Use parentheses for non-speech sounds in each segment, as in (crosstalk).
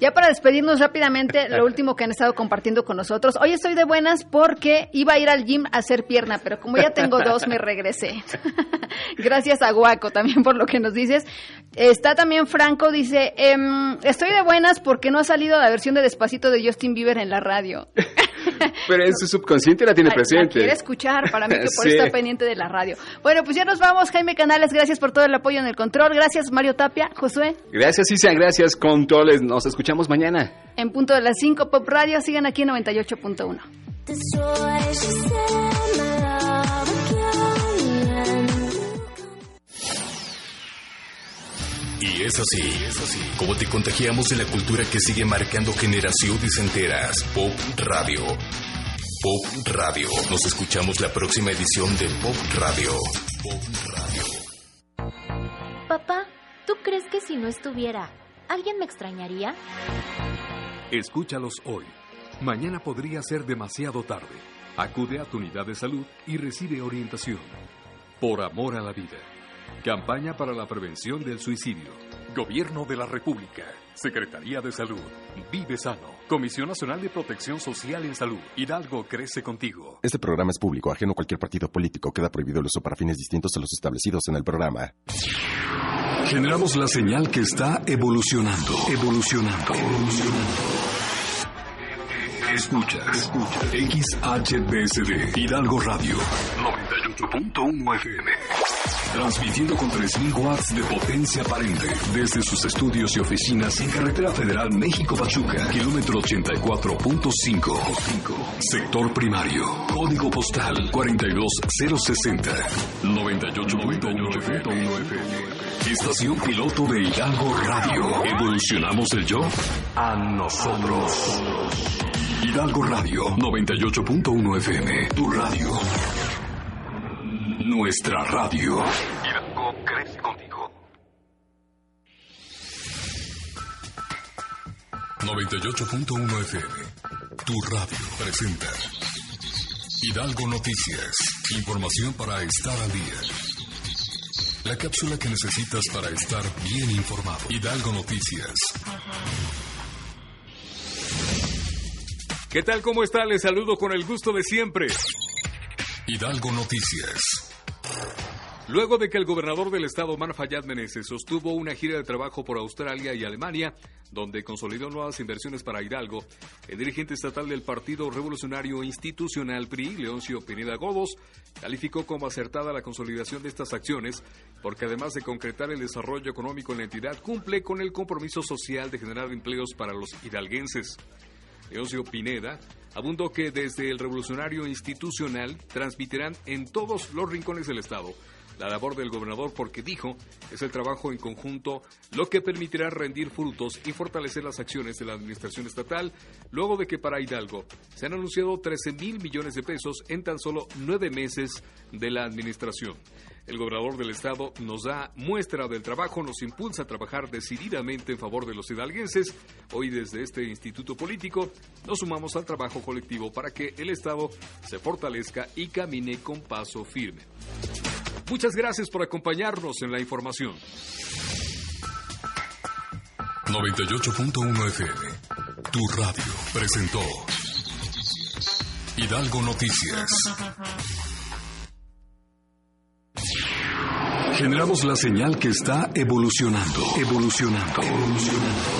Ya para despedirnos rápidamente, lo último que han estado compartiendo con nosotros. Hoy estoy de buenas porque iba a ir al gym a hacer pierna, pero como ya tengo dos, me regresé. (laughs) Gracias a Guaco también por lo que nos dices. Está también Franco, dice, em, estoy de buenas porque no ha salido la versión de Despacito de Justin Bieber en la radio. (laughs) Pero en su subconsciente la tiene presente. quiere escuchar, para mí que por (laughs) estar pendiente de la radio. Bueno, pues ya nos vamos, Jaime Canales, gracias por todo el apoyo en el control. Gracias, Mario Tapia, Josué. Gracias, Isa, gracias, controles. Nos escuchamos mañana. En punto de las 5 Pop Radio, sigan aquí en 98.1. Y es así, es así, como te contagiamos de la cultura que sigue marcando generaciones enteras. Pop Radio. Pop Radio. Nos escuchamos la próxima edición de Pop Radio. Pop Radio. Papá, ¿tú crees que si no estuviera, alguien me extrañaría? Escúchalos hoy. Mañana podría ser demasiado tarde. Acude a tu unidad de salud y recibe orientación. Por amor a la vida. Campaña para la prevención del suicidio. Gobierno de la República. Secretaría de Salud. Vive sano. Comisión Nacional de Protección Social en Salud. Hidalgo crece contigo. Este programa es público, ajeno a cualquier partido político. Queda prohibido el uso para fines distintos a los establecidos en el programa. Generamos la señal que está evolucionando. Evolucionando. Evolucionando. Escucha, escucha. XHBSD. Hidalgo Radio. 98.1 FM. Transmitiendo con 3.000 watts de potencia aparente desde sus estudios y oficinas en Carretera Federal México-Pachuca, kilómetro 84.5. Sector primario. Código postal 42060. 98.1 FM. Estación piloto de Hidalgo Radio. Evolucionamos el yo a nosotros. Hidalgo Radio 98.1 FM. Tu radio. Nuestra radio. Hidalgo crece contigo. 98.1 FM. Tu radio presenta. Hidalgo Noticias. Información para estar al día. La cápsula que necesitas para estar bien informado. Hidalgo Noticias. ¿Qué tal? ¿Cómo está? Les saludo con el gusto de siempre. Hidalgo Noticias. Luego de que el gobernador del estado, Omar Fayad Meneses, sostuvo una gira de trabajo por Australia y Alemania, donde consolidó nuevas inversiones para Hidalgo, el dirigente estatal del Partido Revolucionario Institucional PRI, Leoncio Pineda Godos, calificó como acertada la consolidación de estas acciones, porque además de concretar el desarrollo económico en la entidad, cumple con el compromiso social de generar empleos para los hidalguenses. Leoncio Pineda abundó que desde el Revolucionario Institucional transmitirán en todos los rincones del Estado la labor del gobernador porque dijo es el trabajo en conjunto lo que permitirá rendir frutos y fortalecer las acciones de la administración estatal luego de que para Hidalgo se han anunciado 13 mil millones de pesos en tan solo nueve meses de la administración. El gobernador del estado nos da muestra del trabajo, nos impulsa a trabajar decididamente en favor de los hidalguenses. Hoy desde este instituto político nos sumamos al trabajo colectivo para que el estado se fortalezca y camine con paso firme. Muchas gracias por acompañarnos en la información. 98.1 FM, tu radio, presentó Hidalgo Noticias. Generamos la señal que está evolucionando, evolucionando, evolucionando.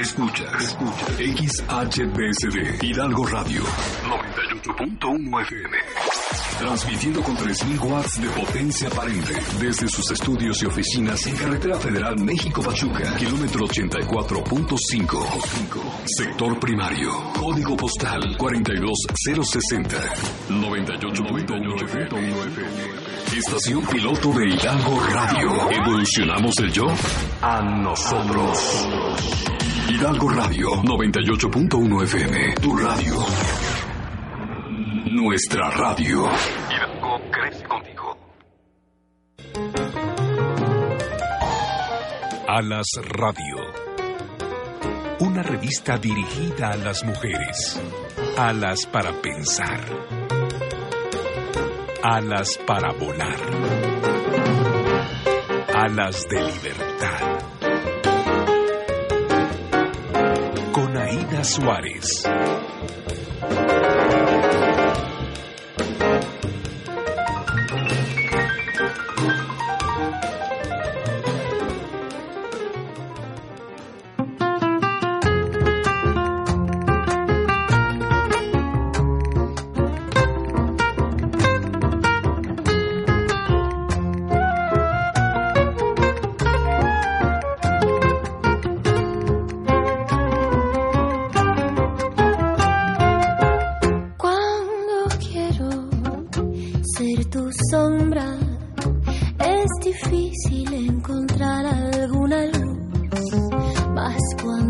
Escucha, escucha. XHBSD, Hidalgo Radio, 98.1 FM. Transmitiendo con 3.000 watts de potencia aparente desde sus estudios y oficinas en Carretera Federal México-Pachuca, kilómetro 84.5. Sector primario. Código postal 42060. 98.1 FM. Estación piloto de Hidalgo Radio. Evolucionamos el yo a nosotros. Hidalgo Radio 98.1 FM. Tu radio. Nuestra radio. Hidalgo crece contigo. Alas Radio. Una revista dirigida a las mujeres. Alas para pensar. Alas para volar. Alas de libertad. Aida Suárez.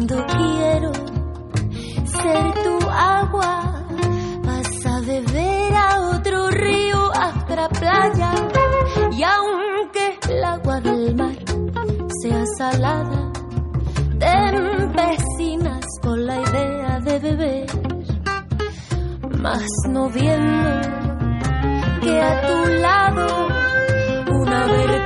Cuando quiero ser tu agua, vas a beber a otro río, a otra playa. Y aunque el agua del mar sea salada, te empecinas con la idea de beber mas no viendo que a tu lado una vertiente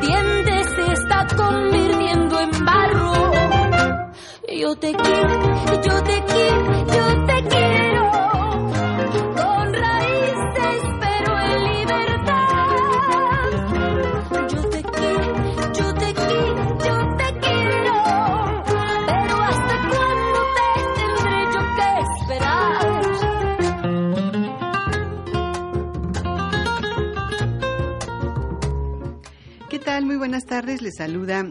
Yo te quiero, yo te quiero, yo te quiero. Con raíces pero en libertad. Yo te quiero, yo te quiero, yo te quiero. Pero hasta cuándo te tendré yo que esperar. ¿Qué tal? Muy buenas tardes. Les saluda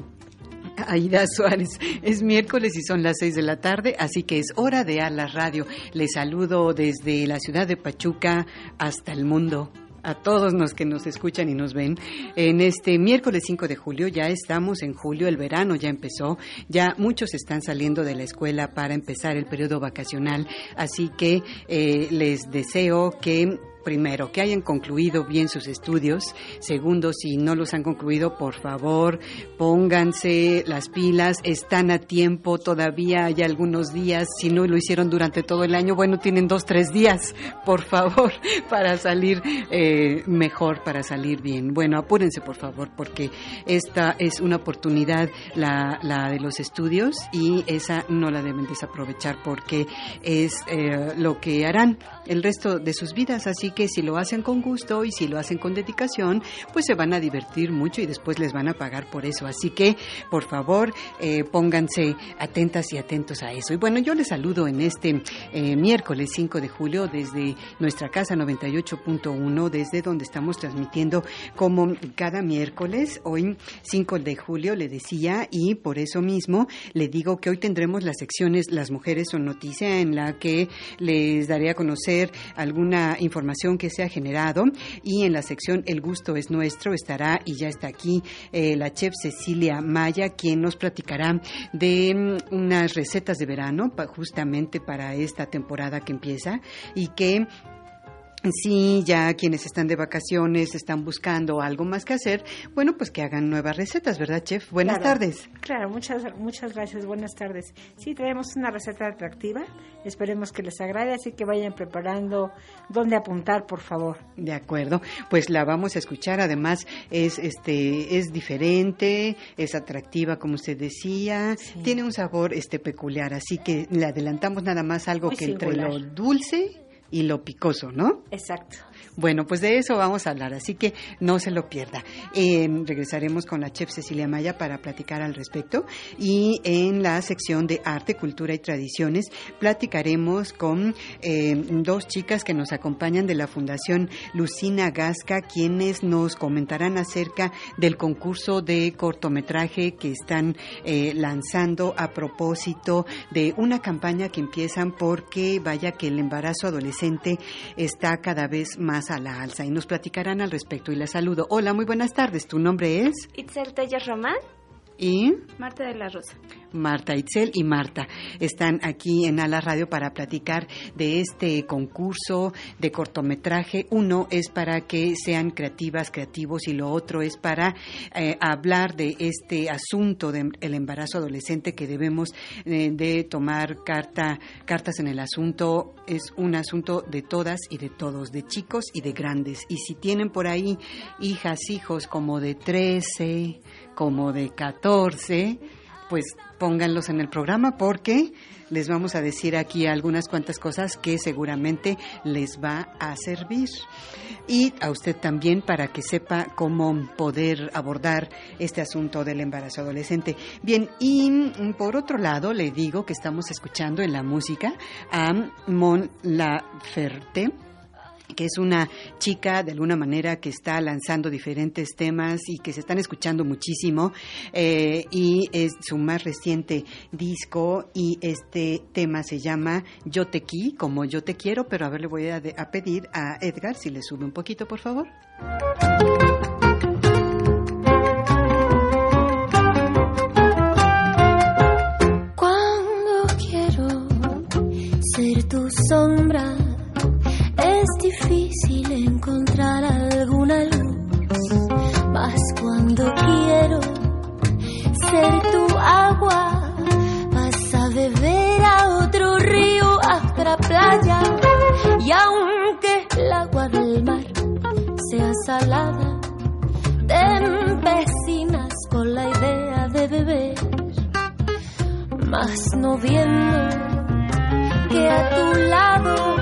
Aida Suárez. Es miércoles y son las seis de la tarde, así que es hora de Alas Radio. Les saludo desde la ciudad de Pachuca hasta el mundo. A todos los que nos escuchan y nos ven, en este miércoles 5 de julio, ya estamos en julio, el verano ya empezó, ya muchos están saliendo de la escuela para empezar el periodo vacacional, así que eh, les deseo que primero, que hayan concluido bien sus estudios. Segundo, si no los han concluido, por favor, pónganse las pilas. Están a tiempo, todavía hay algunos días. Si no lo hicieron durante todo el año, bueno, tienen dos, tres días, por favor, (laughs) para salir eh, mejor, para salir bien. Bueno, apúrense, por favor, porque esta es una oportunidad, la, la de los estudios, y esa no la deben desaprovechar porque es eh, lo que harán el resto de sus vidas. Así que si lo hacen con gusto y si lo hacen con dedicación, pues se van a divertir mucho y después les van a pagar por eso. Así que, por favor, eh, pónganse atentas y atentos a eso. Y bueno, yo les saludo en este eh, miércoles 5 de julio desde nuestra casa 98.1, desde donde estamos transmitiendo como cada miércoles. Hoy 5 de julio le decía y por eso mismo le digo que hoy tendremos las secciones Las mujeres son noticia en la que les daré a conocer alguna información que se ha generado. Y en la sección El gusto es nuestro estará y ya está aquí eh, la chef Cecilia Maya quien nos platicará de mm, unas recetas de verano justamente para esta temporada que empieza y que Sí, ya quienes están de vacaciones están buscando algo más que hacer, bueno, pues que hagan nuevas recetas, ¿verdad, chef? Buenas Claro, tardes. Claro, muchas, muchas gracias, buenas tardes. Sí, tenemos una receta atractiva, esperemos que les agrade, así que vayan preparando dónde apuntar, por favor. De acuerdo, pues la vamos a escuchar. Además es este es diferente, es atractiva como usted decía, tiene un sabor este peculiar, así que le adelantamos nada más algo Muy que entre lo dulce y lo picoso, ¿no? Exacto. Bueno, pues de eso vamos a hablar, así que no se lo pierda. Eh, regresaremos con la chef Cecilia Maya para platicar al respecto y en la sección de arte, cultura y tradiciones platicaremos con eh, dos chicas que nos acompañan de la Fundación Lucina Gasca, quienes nos comentarán acerca del concurso de cortometraje que están eh, lanzando a propósito de una campaña que empiezan porque vaya que el embarazo adolescente está cada vez más a la alza y nos platicarán al respecto y la saludo. Hola, muy buenas tardes. ¿Tu nombre es? Itzel Telles Román. Y Marta de la Rosa. Marta Itzel y Marta están aquí en Ala Radio para platicar de este concurso de cortometraje. Uno es para que sean creativas, creativos y lo otro es para eh, hablar de este asunto del embarazo adolescente que debemos eh, de tomar carta, cartas en el asunto. Es un asunto de todas y de todos, de chicos y de grandes. Y si tienen por ahí hijas, hijos como de 13, como de 14, pues pónganlos en el programa porque les vamos a decir aquí algunas cuantas cosas que seguramente les va a servir. Y a usted también para que sepa cómo poder abordar este asunto del embarazo adolescente. Bien, y por otro lado le digo que estamos escuchando en la música a Mon Laferte que es una chica de alguna manera que está lanzando diferentes temas y que se están escuchando muchísimo eh, y es su más reciente disco y este tema se llama Yo te qui, como yo te quiero, pero a ver le voy a, a pedir a Edgar si le sube un poquito por favor. Cuando quiero ser tu sombra encontrar alguna luz, mas cuando quiero ser tu agua, vas a beber a otro río, a otra playa, y aunque el agua del mar sea salada, te empecinas con la idea de beber, mas no viendo que a tu lado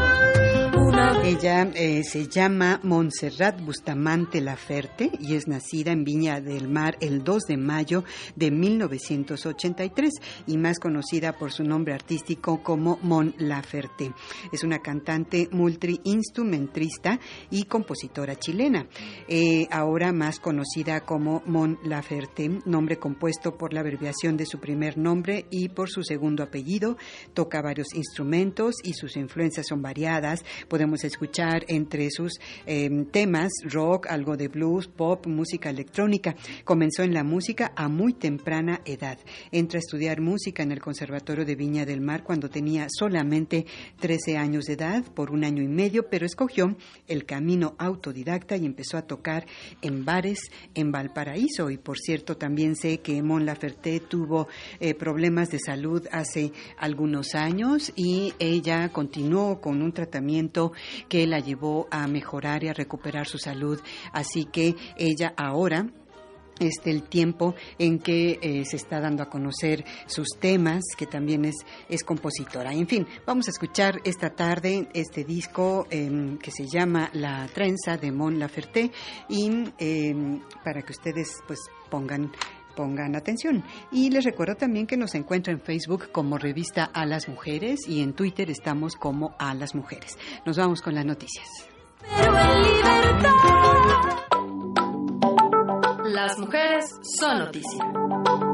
ella eh, se llama Montserrat Bustamante Laferte y es nacida en Viña del Mar el 2 de mayo de 1983 y más conocida por su nombre artístico como Mon Laferte. Es una cantante multiinstrumentista y compositora chilena, eh, ahora más conocida como Mon Laferte, nombre compuesto por la abreviación de su primer nombre y por su segundo apellido. Toca varios instrumentos y sus influencias son variadas. Podemos escuchar entre sus em, temas rock, algo de blues, pop, música electrónica. Comenzó en la música a muy temprana edad. Entra a estudiar música en el Conservatorio de Viña del Mar cuando tenía solamente 13 años de edad, por un año y medio, pero escogió el camino autodidacta y empezó a tocar en bares en Valparaíso. Y por cierto, también sé que Mon Laferte tuvo eh, problemas de salud hace algunos años y ella continuó con un tratamiento que la llevó a mejorar y a recuperar su salud. Así que ella ahora este el tiempo en que eh, se está dando a conocer sus temas, que también es, es compositora. En fin, vamos a escuchar esta tarde este disco em, que se llama La trenza de Mon Laferte y em, para que ustedes pues pongan pongan atención. Y les recuerdo también que nos encuentra en Facebook como revista A las Mujeres y en Twitter estamos como A las Mujeres. Nos vamos con las noticias. Las mujeres son noticia.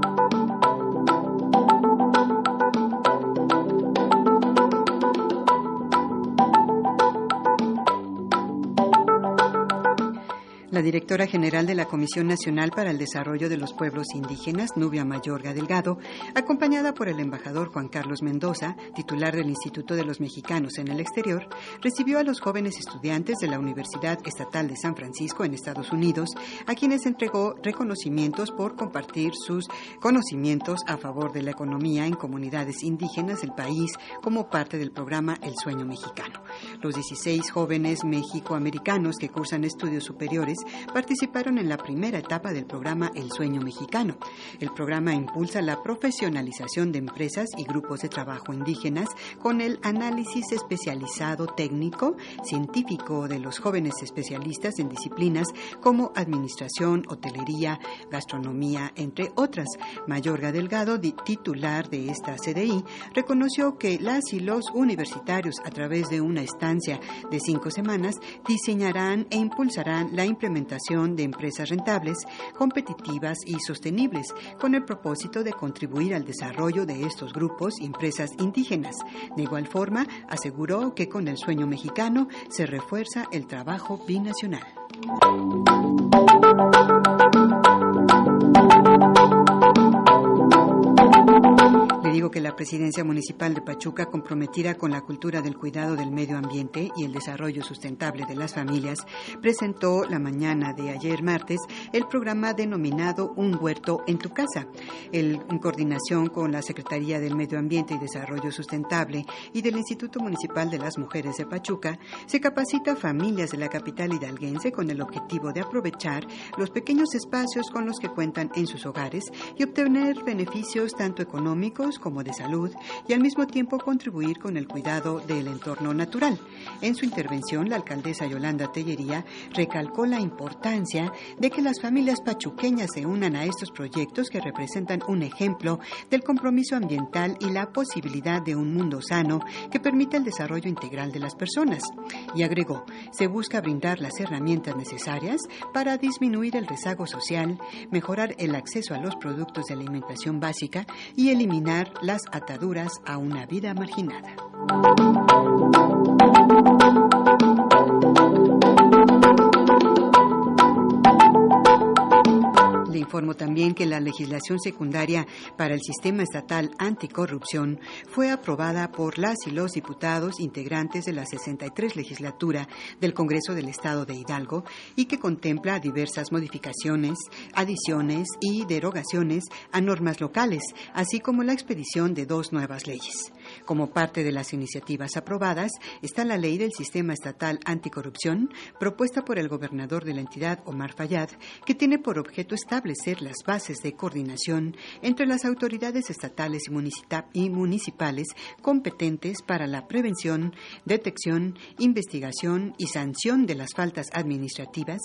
La directora general de la Comisión Nacional para el Desarrollo de los Pueblos Indígenas, Nubia Mayorga Delgado, acompañada por el embajador Juan Carlos Mendoza, titular del Instituto de los Mexicanos en el Exterior, recibió a los jóvenes estudiantes de la Universidad Estatal de San Francisco en Estados Unidos, a quienes entregó reconocimientos por compartir sus conocimientos a favor de la economía en comunidades indígenas del país como parte del programa El Sueño Mexicano. Los 16 jóvenes mexicoamericanos que cursan estudios superiores participaron en la primera etapa del programa El Sueño Mexicano. El programa impulsa la profesionalización de empresas y grupos de trabajo indígenas con el análisis especializado técnico, científico de los jóvenes especialistas en disciplinas como administración, hotelería, gastronomía, entre otras. Mayorga Delgado, titular de esta CDI, reconoció que las y los universitarios, a través de una estancia de cinco semanas, diseñarán e impulsarán la implementación de empresas rentables, competitivas y sostenibles, con el propósito de contribuir al desarrollo de estos grupos y empresas indígenas. De igual forma, aseguró que con el sueño mexicano se refuerza el trabajo binacional. Digo que la Presidencia Municipal de Pachuca, comprometida con la cultura del cuidado del medio ambiente y el desarrollo sustentable de las familias, presentó la mañana de ayer martes el programa denominado Un huerto en tu casa. El, en coordinación con la Secretaría del Medio Ambiente y Desarrollo Sustentable y del Instituto Municipal de las Mujeres de Pachuca, se capacita a familias de la capital hidalguense con el objetivo de aprovechar los pequeños espacios con los que cuentan en sus hogares y obtener beneficios tanto económicos como de salud y al mismo tiempo contribuir con el cuidado del entorno natural. En su intervención, la alcaldesa Yolanda Tellería recalcó la importancia de que las familias pachuqueñas se unan a estos proyectos que representan un ejemplo del compromiso ambiental y la posibilidad de un mundo sano que permite el desarrollo integral de las personas. Y agregó, se busca brindar las herramientas necesarias para disminuir el rezago social, mejorar el acceso a los productos de alimentación básica y eliminar las ataduras a una vida marginada. Informo también que la legislación secundaria para el sistema estatal anticorrupción fue aprobada por las y los diputados integrantes de la 63 legislatura del Congreso del Estado de Hidalgo y que contempla diversas modificaciones, adiciones y derogaciones a normas locales, así como la expedición de dos nuevas leyes. Como parte de las iniciativas aprobadas está la ley del sistema estatal anticorrupción propuesta por el gobernador de la entidad, Omar Fayad, que tiene por objeto establecer las bases de coordinación entre las autoridades estatales y municipales competentes para la prevención, detección, investigación y sanción de las faltas administrativas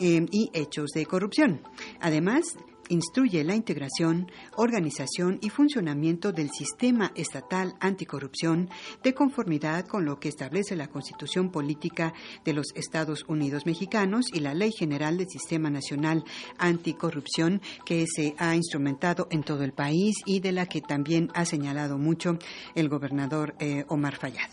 eh, y hechos de corrupción. Además, instruye la integración, organización y funcionamiento del sistema estatal anticorrupción de conformidad con lo que establece la Constitución Política de los Estados Unidos Mexicanos y la Ley General del Sistema Nacional Anticorrupción que se ha instrumentado en todo el país y de la que también ha señalado mucho el gobernador eh, Omar Fayad.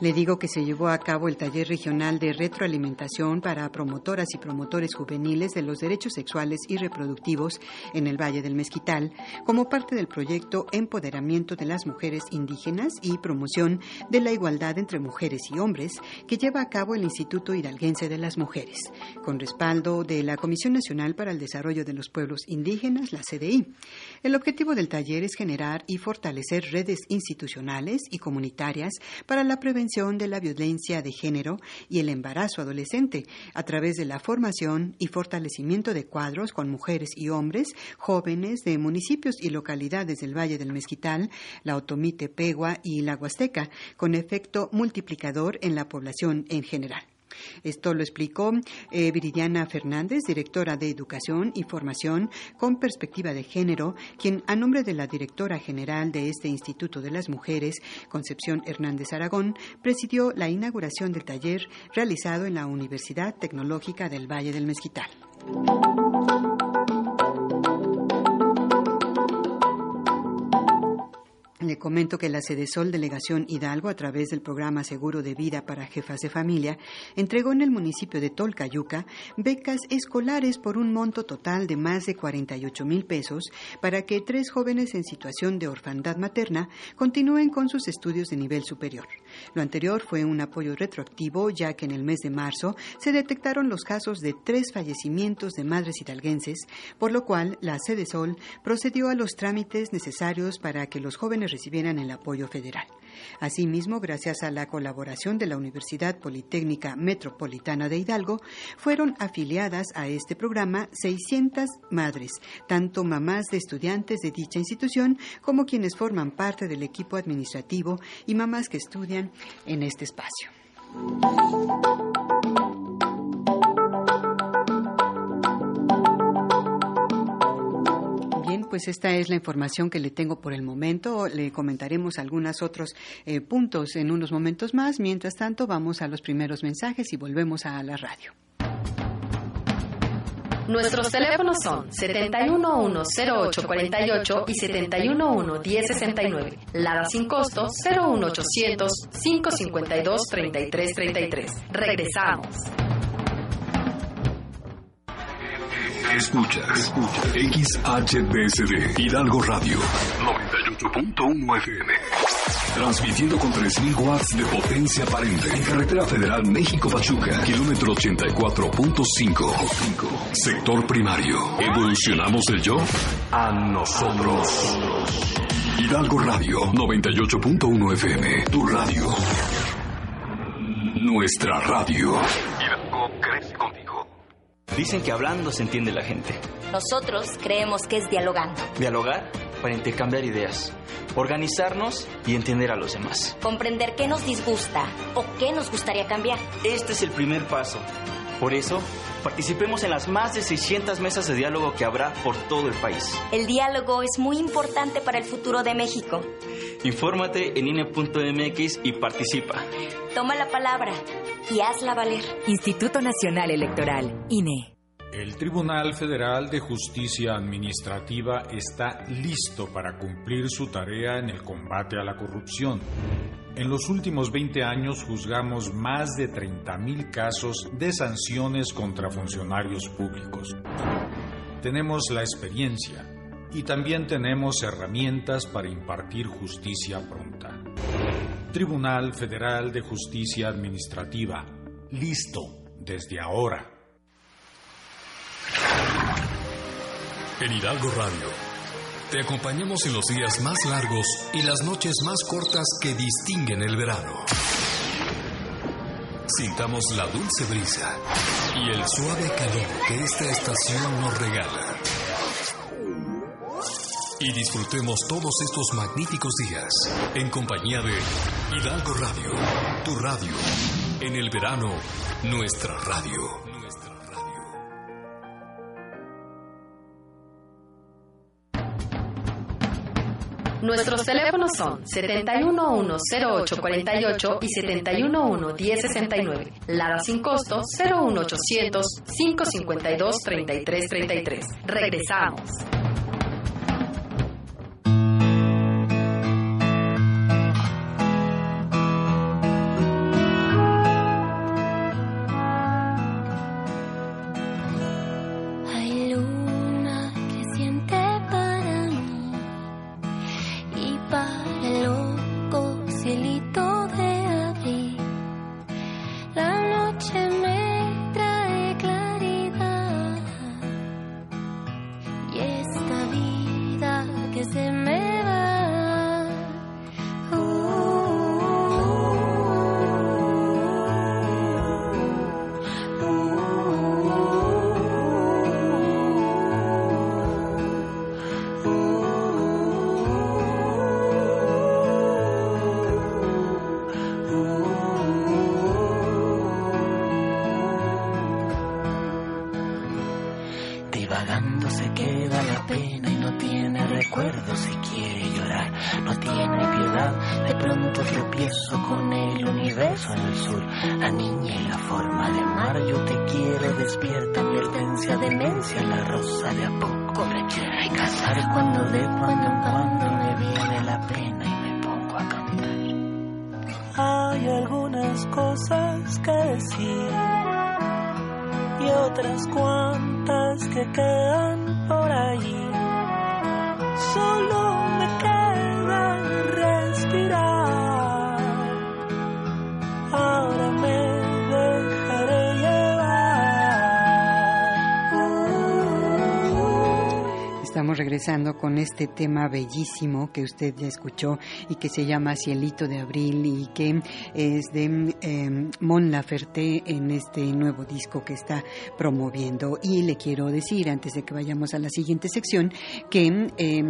Le digo que se llevó a cabo el taller regional de retroalimentación para promotoras y promotores juveniles de los derechos sexuales y reproductivos en el Valle del Mezquital, como parte del proyecto Empoderamiento de las Mujeres Indígenas y Promoción de la Igualdad entre Mujeres y Hombres, que lleva a cabo el Instituto Hidalguense de las Mujeres, con respaldo de la Comisión Nacional para el Desarrollo de los Pueblos Indígenas, la CDI. El objetivo del taller es generar y fortalecer redes institucionales y comunitarias para la prevención de la violencia de género y el embarazo adolescente a través de la formación y fortalecimiento de cuadros con mujeres y hombres jóvenes de municipios y localidades del Valle del Mezquital, la Otomite Pegua y la Huasteca, con efecto multiplicador en la población en general. Esto lo explicó eh, Viridiana Fernández, directora de Educación y Formación con Perspectiva de Género, quien a nombre de la directora general de este Instituto de las Mujeres, Concepción Hernández Aragón, presidió la inauguración del taller realizado en la Universidad Tecnológica del Valle del Mezquital. Le comento que la Sol Delegación Hidalgo, a través del programa Seguro de Vida para Jefas de Familia, entregó en el municipio de Tolcayuca becas escolares por un monto total de más de 48 mil pesos para que tres jóvenes en situación de orfandad materna continúen con sus estudios de nivel superior. Lo anterior fue un apoyo retroactivo, ya que en el mes de marzo se detectaron los casos de tres fallecimientos de madres hidalguenses, por lo cual la Sol procedió a los trámites necesarios para que los jóvenes recibieran el apoyo federal. Asimismo, gracias a la colaboración de la Universidad Politécnica Metropolitana de Hidalgo, fueron afiliadas a este programa 600 madres, tanto mamás de estudiantes de dicha institución como quienes forman parte del equipo administrativo y mamás que estudian en este espacio. pues esta es la información que le tengo por el momento. Le comentaremos algunos otros eh, puntos en unos momentos más. Mientras tanto, vamos a los primeros mensajes y volvemos a la radio. Nuestros teléfonos son 7110848 y 7111069. Lada sin costo 01800 552 3333. Regresamos. Escucha, escucha. XHDSD, Hidalgo Radio, 98.1 FM. Transmitiendo con 3.000 watts de potencia aparente en carretera federal México-Pachuca, kilómetro 84.5. Sector primario. ¿Evolucionamos el yo? A nosotros. Hidalgo Radio, 98.1 FM. Tu radio. Nuestra radio. Hidalgo crece contigo. Dicen que hablando se entiende la gente. Nosotros creemos que es dialogando. Dialogar para intercambiar ideas, organizarnos y entender a los demás. Comprender qué nos disgusta o qué nos gustaría cambiar. Este es el primer paso. Por eso, participemos en las más de 600 mesas de diálogo que habrá por todo el país. El diálogo es muy importante para el futuro de México. Infórmate en INE.mx y participa. Toma la palabra y hazla valer. Instituto Nacional Electoral, INE. El Tribunal Federal de Justicia Administrativa está listo para cumplir su tarea en el combate a la corrupción. En los últimos 20 años juzgamos más de 30.000 casos de sanciones contra funcionarios públicos. Tenemos la experiencia y también tenemos herramientas para impartir justicia pronta. Tribunal Federal de Justicia Administrativa, listo desde ahora. En Hidalgo Radio, te acompañamos en los días más largos y las noches más cortas que distinguen el verano. Sintamos la dulce brisa y el suave calor que esta estación nos regala. Y disfrutemos todos estos magníficos días en compañía de Hidalgo Radio, tu radio. En el verano, nuestra radio. Nuestros teléfonos son 7110848 y 7111069. Lada sin costo 01800 552 3333. Regresamos. Advertencia, demencia, la rosa de a poco me quiere casar. Cuando de cuando en cuando me viene la pena y me pongo a cantar. Hay algunas cosas que decir y otras cuantas que quedan regresando con este tema bellísimo que usted ya escuchó y que se llama Cielito de Abril y que es de eh, Mon Laferte en este nuevo disco que está promoviendo. Y le quiero decir, antes de que vayamos a la siguiente sección, que eh,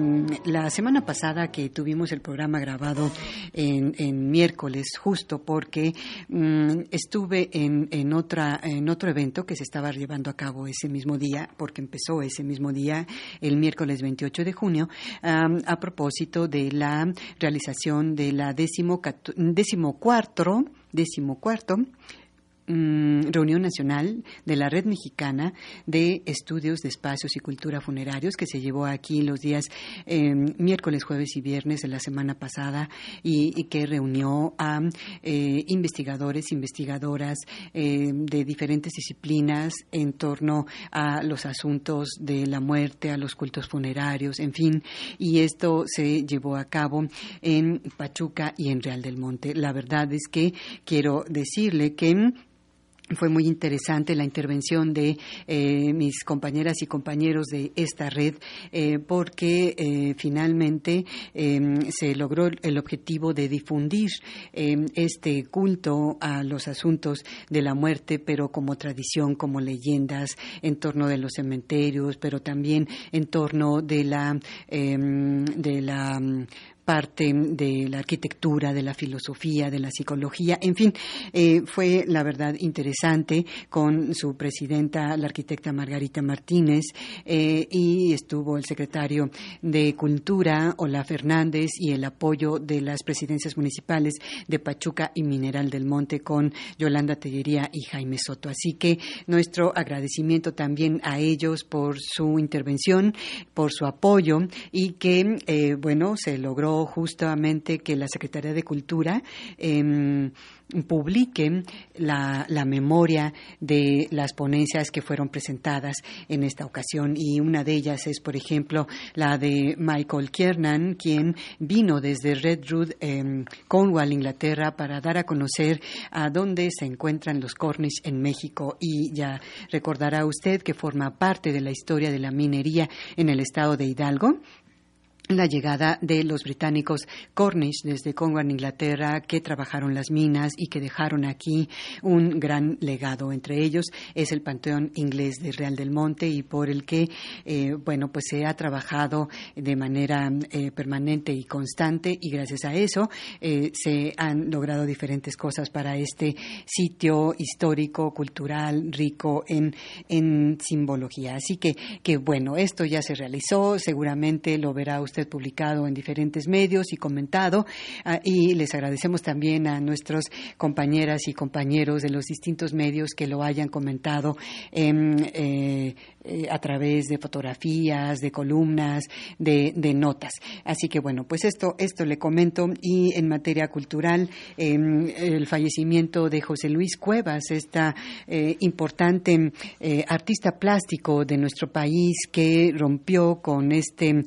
la semana pasada que tuvimos el programa grabado en, en miércoles, justo porque mm, estuve en, en, otra, en otro evento que se estaba llevando a cabo ese mismo día, porque empezó ese mismo día, el miércoles 28 de junio, a propósito de la realización de la décimo, décimo cuarto, décimo cuarto mm, reunión nacional de la Red Mexicana de Estudios de Espacios y Cultura Funerarios que se llevó aquí los días eh, miércoles, jueves y viernes de la semana pasada y, que reunió a eh, investigadores, investigadoras eh, de diferentes disciplinas en torno a los asuntos de la muerte, a los cultos funerarios, en fin, y esto se llevó a cabo en Pachuca y en Real del Monte. La verdad es que quiero decirle que fue muy interesante la intervención de eh, mis compañeras y compañeros de esta red eh, porque eh, finalmente em, se logró el objetivo de difundir em, este culto a los asuntos de la muerte, pero como tradición, como leyendas en torno de los cementerios, pero también en torno de la em, de la parte de la arquitectura, de la filosofía, de la psicología, en fin, eh, fue la verdad interesante con su presidenta, la arquitecta Margarita Martínez, eh, y estuvo el secretario de Cultura, Ola Fernández, y el apoyo de las presidencias municipales de Pachuca y Mineral del Monte con Yolanda Tellería y Jaime Soto. Así que nuestro agradecimiento también a ellos por su intervención, por su apoyo y que, eh, bueno, se logró justamente que la Secretaría de Cultura eh, publique la, memoria de las ponencias que fueron presentadas en esta ocasión. Y una de ellas es, por ejemplo, la de Michael Kiernan, quien vino desde Redwood, eh, Cornwall, Inglaterra, para dar a conocer a dónde se encuentran los Cornish en México. Y ya recordará usted que forma parte de la historia de la minería en el estado de Hidalgo la llegada de los británicos Cornish desde Cornwall, Inglaterra, que trabajaron las minas y que dejaron aquí un gran legado. Entre ellos es el Panteón Inglés de Real del Monte y por el que, eh, bueno, pues se ha trabajado de manera eh, permanente y constante y gracias a eso eh, se han logrado diferentes cosas para este sitio histórico, cultural, rico en, en simbología. Así que, que, bueno, esto ya se realizó, seguramente lo verá usted publicado en diferentes medios y comentado. Uh, y les agradecemos también a nuestros compañeras y compañeros de los distintos medios que lo hayan comentado en, eh, eh, a través de fotografías, de columnas, de, notas. Así que bueno, pues esto, esto le comento. Y en materia cultural, eh, el fallecimiento de José Luis Cuevas, esta eh, importante artista plástico de nuestro país que rompió con este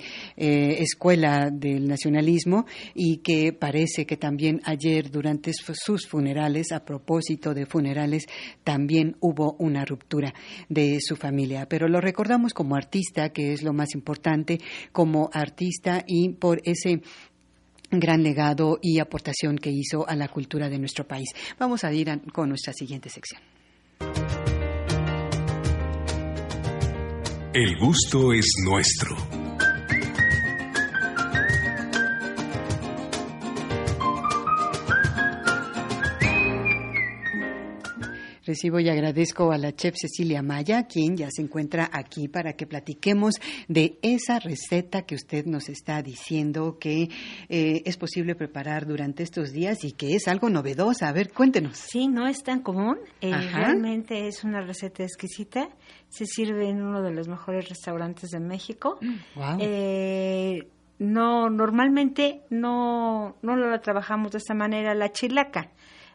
escuela del nacionalismo y que parece que también ayer durante sus funerales, a propósito de funerales, también hubo una ruptura de su familia. Pero lo recordamos como artista, que es lo más importante, como artista y por ese gran legado y aportación que hizo a la cultura de nuestro país. Vamos a ir con nuestra siguiente sección. El gusto es nuestro. Recibo y agradezco a la chef Cecilia Maya, quien ya se encuentra aquí para que platiquemos de esa receta que usted nos está diciendo que eh, es posible preparar durante estos días y que es algo novedosa. A ver, cuéntenos. Sí, no es tan común. Eh, realmente es una receta exquisita. Se sirve en uno de los mejores restaurantes de México. Wow. Eh, no, normalmente no, no la trabajamos de esta manera, la chilaca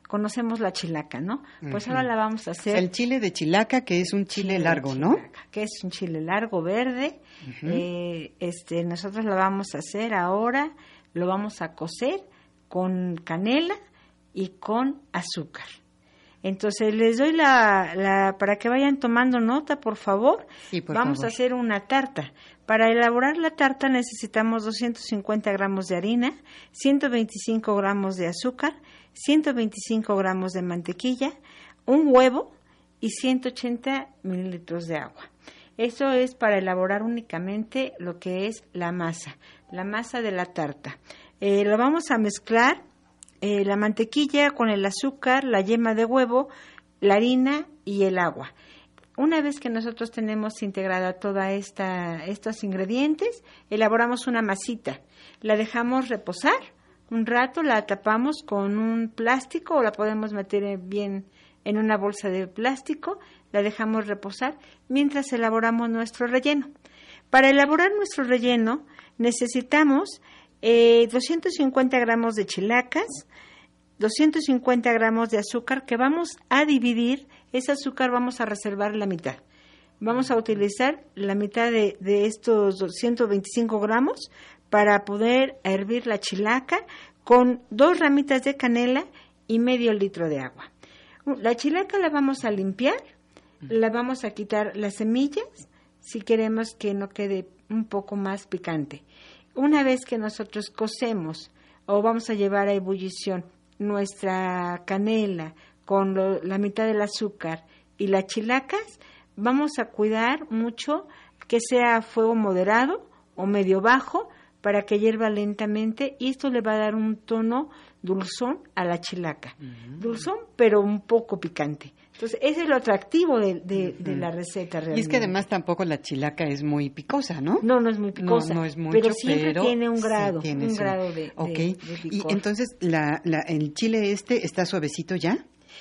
conocemos la chilaca, ¿no? Pues uh -huh. ahora la vamos a hacer. El chile de chilaca, que es un chile, chile largo, ¿no? Que es un chile largo, verde. Uh -huh. eh, este, nosotros la vamos a hacer ahora, lo vamos a cocer con canela y con azúcar. Entonces les doy la, la, para que vayan tomando nota, por favor. Sí, por Vamos favor. a hacer una tarta. Para elaborar la tarta necesitamos 250 gramos de harina, 125 gramos de azúcar, 125 gramos de mantequilla, un huevo y 180 mililitros de agua. Eso es para elaborar únicamente lo que es la masa, la masa de la tarta. Eh, lo vamos a mezclar eh, la mantequilla con el azúcar, la yema de huevo, la harina y el agua. Una vez que nosotros tenemos integrada toda esta estos ingredientes, elaboramos una masita. La dejamos reposar un rato, la tapamos con un plástico o la podemos meter bien en una bolsa de plástico, la dejamos reposar mientras elaboramos nuestro relleno. Para elaborar nuestro relleno necesitamos eh, 250 gramos de chilacas, 250 gramos de azúcar que vamos a dividir, ese azúcar vamos a reservar la mitad. Vamos a utilizar la mitad de, de estos 225 gramos para poder hervir la chilaca con dos ramitas de canela y medio litro de agua. La chilaca la vamos a limpiar, la vamos a quitar las semillas si queremos que no quede un poco más picante. Una vez que nosotros cocemos o vamos a llevar a ebullición nuestra canela con lo- la mitad del azúcar y las chilacas, vamos a cuidar mucho que sea a fuego moderado o medio bajo para que hierva lentamente y esto le va a dar un tono dulzón a la chilaca. Dulzón, pero un poco picante. Entonces, ese es lo atractivo de, de- de la receta realmente. Y es que además tampoco la chilaca es muy picosa, ¿no? No, no es muy picosa. No, no es mucho, pero siempre tiene un sí grado, tiene un grado de, de- Ok. de y entonces, la, la, ¿el chile este está suavecito ya?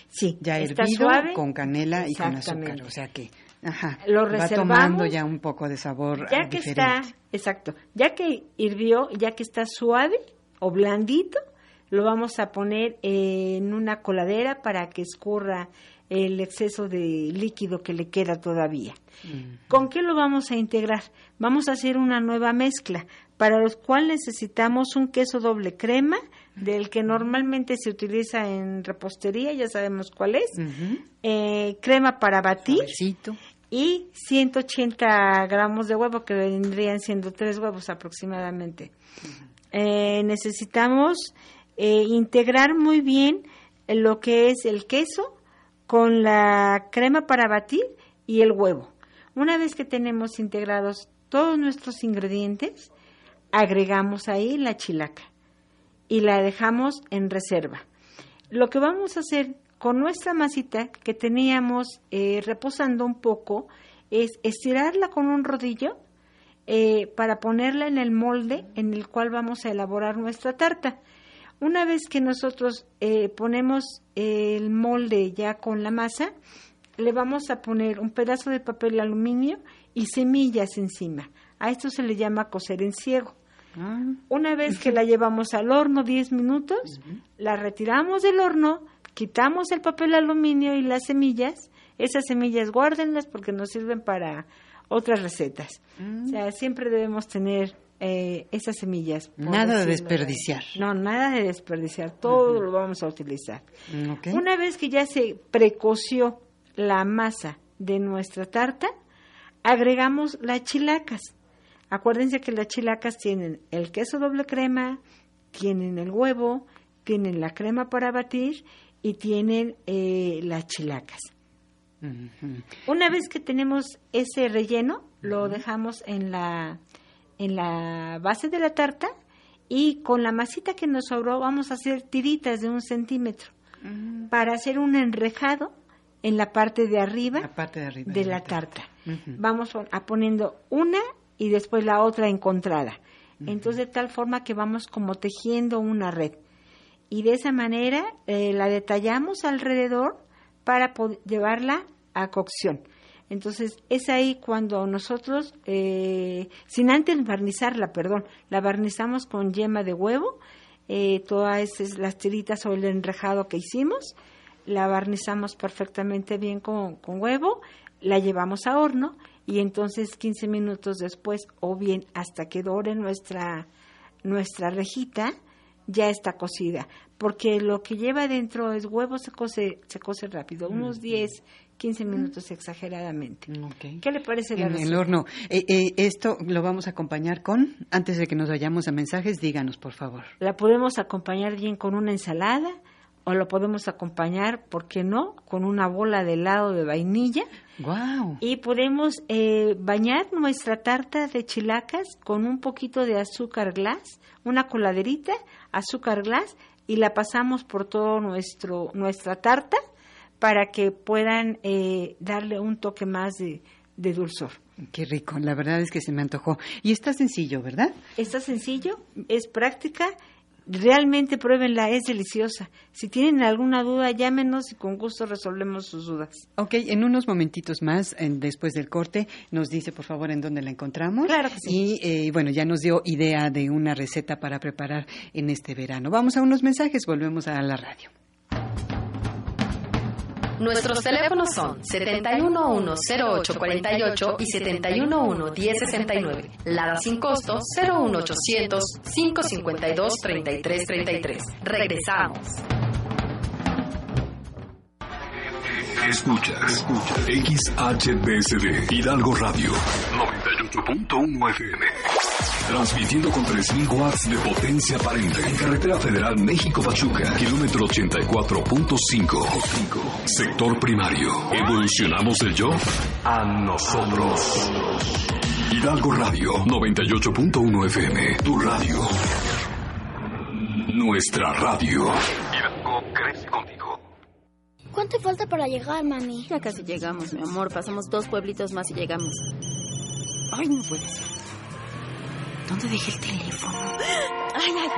Sí, Ya está hervido, suave. con canela y con azúcar. O sea que, ajá, Lo va reservamos. tomando ya un poco de sabor ya que diferente. está, exacto, ya que hirvió, ya que está suave o blandito, lo vamos a poner en una coladera para que escurra el exceso de líquido que le queda todavía. ¿Con qué lo vamos a integrar? Vamos a hacer una nueva mezcla, para los cual necesitamos un queso doble crema, del que normalmente se utiliza en repostería, ya sabemos cuál es, eh, crema para batir y 180 gramos de huevo, que vendrían siendo tres huevos aproximadamente. Eh, necesitamos eh, integrar muy bien lo que es el queso con la crema para batir y el huevo. Una vez que tenemos integrados todos nuestros ingredientes, agregamos ahí la chilaca y la dejamos en reserva. Lo que vamos a hacer con nuestra masita que teníamos eh, reposando un poco es estirarla con un rodillo eh, para ponerla en el molde en el cual vamos a elaborar nuestra tarta. Una vez que nosotros eh, ponemos el molde ya con la masa, le vamos a poner un pedazo de papel aluminio y semillas encima. A esto se le llama coser en ciego. Una vez que la llevamos al horno 10 minutos, la retiramos del horno, quitamos el papel aluminio y las semillas. Esas semillas guárdenlas porque nos sirven para otras recetas. O sea, siempre debemos tener eh, esas semillas. Nada de desperdiciar. No, nada de desperdiciar. Todo lo vamos a utilizar. Mm. Una vez que ya se precoció la masa de nuestra tarta, agregamos las chilacas. Acuérdense que las chilacas tienen el queso doble crema, tienen el huevo, tienen la crema para batir y tienen eh, las chilacas. Una vez que tenemos ese relleno, lo dejamos en la, en la base de la tarta y con la masita que nos sobró vamos a hacer tiritas de un centímetro para hacer un enrejado en la parte de arriba, parte de, arriba de la tarta. Vamos a a poniendo una y después la otra encontrada. Entonces, de tal forma que vamos como tejiendo una red. Y de esa manera eh, la detallamos alrededor para llevarla a cocción. Entonces, es ahí cuando nosotros, eh, sin antes barnizarla, perdón, la barnizamos con yema de huevo, eh, todas esas- las tiritas o el enrejado que hicimos, la barnizamos perfectamente bien con, con huevo, la llevamos a horno y entonces 15 minutos después o bien hasta que dore nuestra, nuestra rejita, ya está cocida, porque lo que lleva dentro es huevo, se cose, se cose rápido, unos 10, 15 minutos exageradamente. ¿Qué le parece la En el horno. Eh, eh, esto lo vamos a acompañar con, antes de que nos vayamos a mensajes, díganos, por favor. La podemos acompañar bien con una ensalada o lo podemos acompañar, ¿por qué no?, con una bola de helado de vainilla. ¡Wow! Y podemos eh, bañar nuestra tarta de chilacas con un poquito de azúcar glass, una coladerita, azúcar glass, y la pasamos por todo nuestro nuestra tarta para que puedan eh, darle un toque más de, de dulzor. Qué rico, la verdad es que se me antojó. Y está sencillo, ¿verdad? Está sencillo, es práctica Realmente pruébenla, es deliciosa. Si tienen alguna duda, llámenos y con gusto resolvemos sus dudas. Ok, en unos momentitos más, en, después del corte, nos dice por favor en dónde la encontramos. Claro que sí. Y eh, bueno, ya nos dio idea de una receta para preparar en este verano. Vamos a unos mensajes, volvemos a la radio. Nuestros teléfonos son 7110848 y 7111069. Lada sin costo 01800 552 3333. Regresamos. Escucha, escucha. XHDSD, Hidalgo Radio, 98.1 FM. Transmitiendo con 3.000 watts de potencia aparente. En Carretera Federal México-Pachuca, kilómetro 84.5. Sector primario. Evolucionamos el yo a nosotros. Hidalgo Radio, 98.1 FM. Tu radio. Nuestra radio. Hidalgo crece contigo. ¿Cuánto falta para llegar, mami? Ya casi llegamos, mi amor. Pasamos dos pueblitos más y llegamos. Ay, no puede ser. ¿Dónde dejé el teléfono? ¡Ay, ay!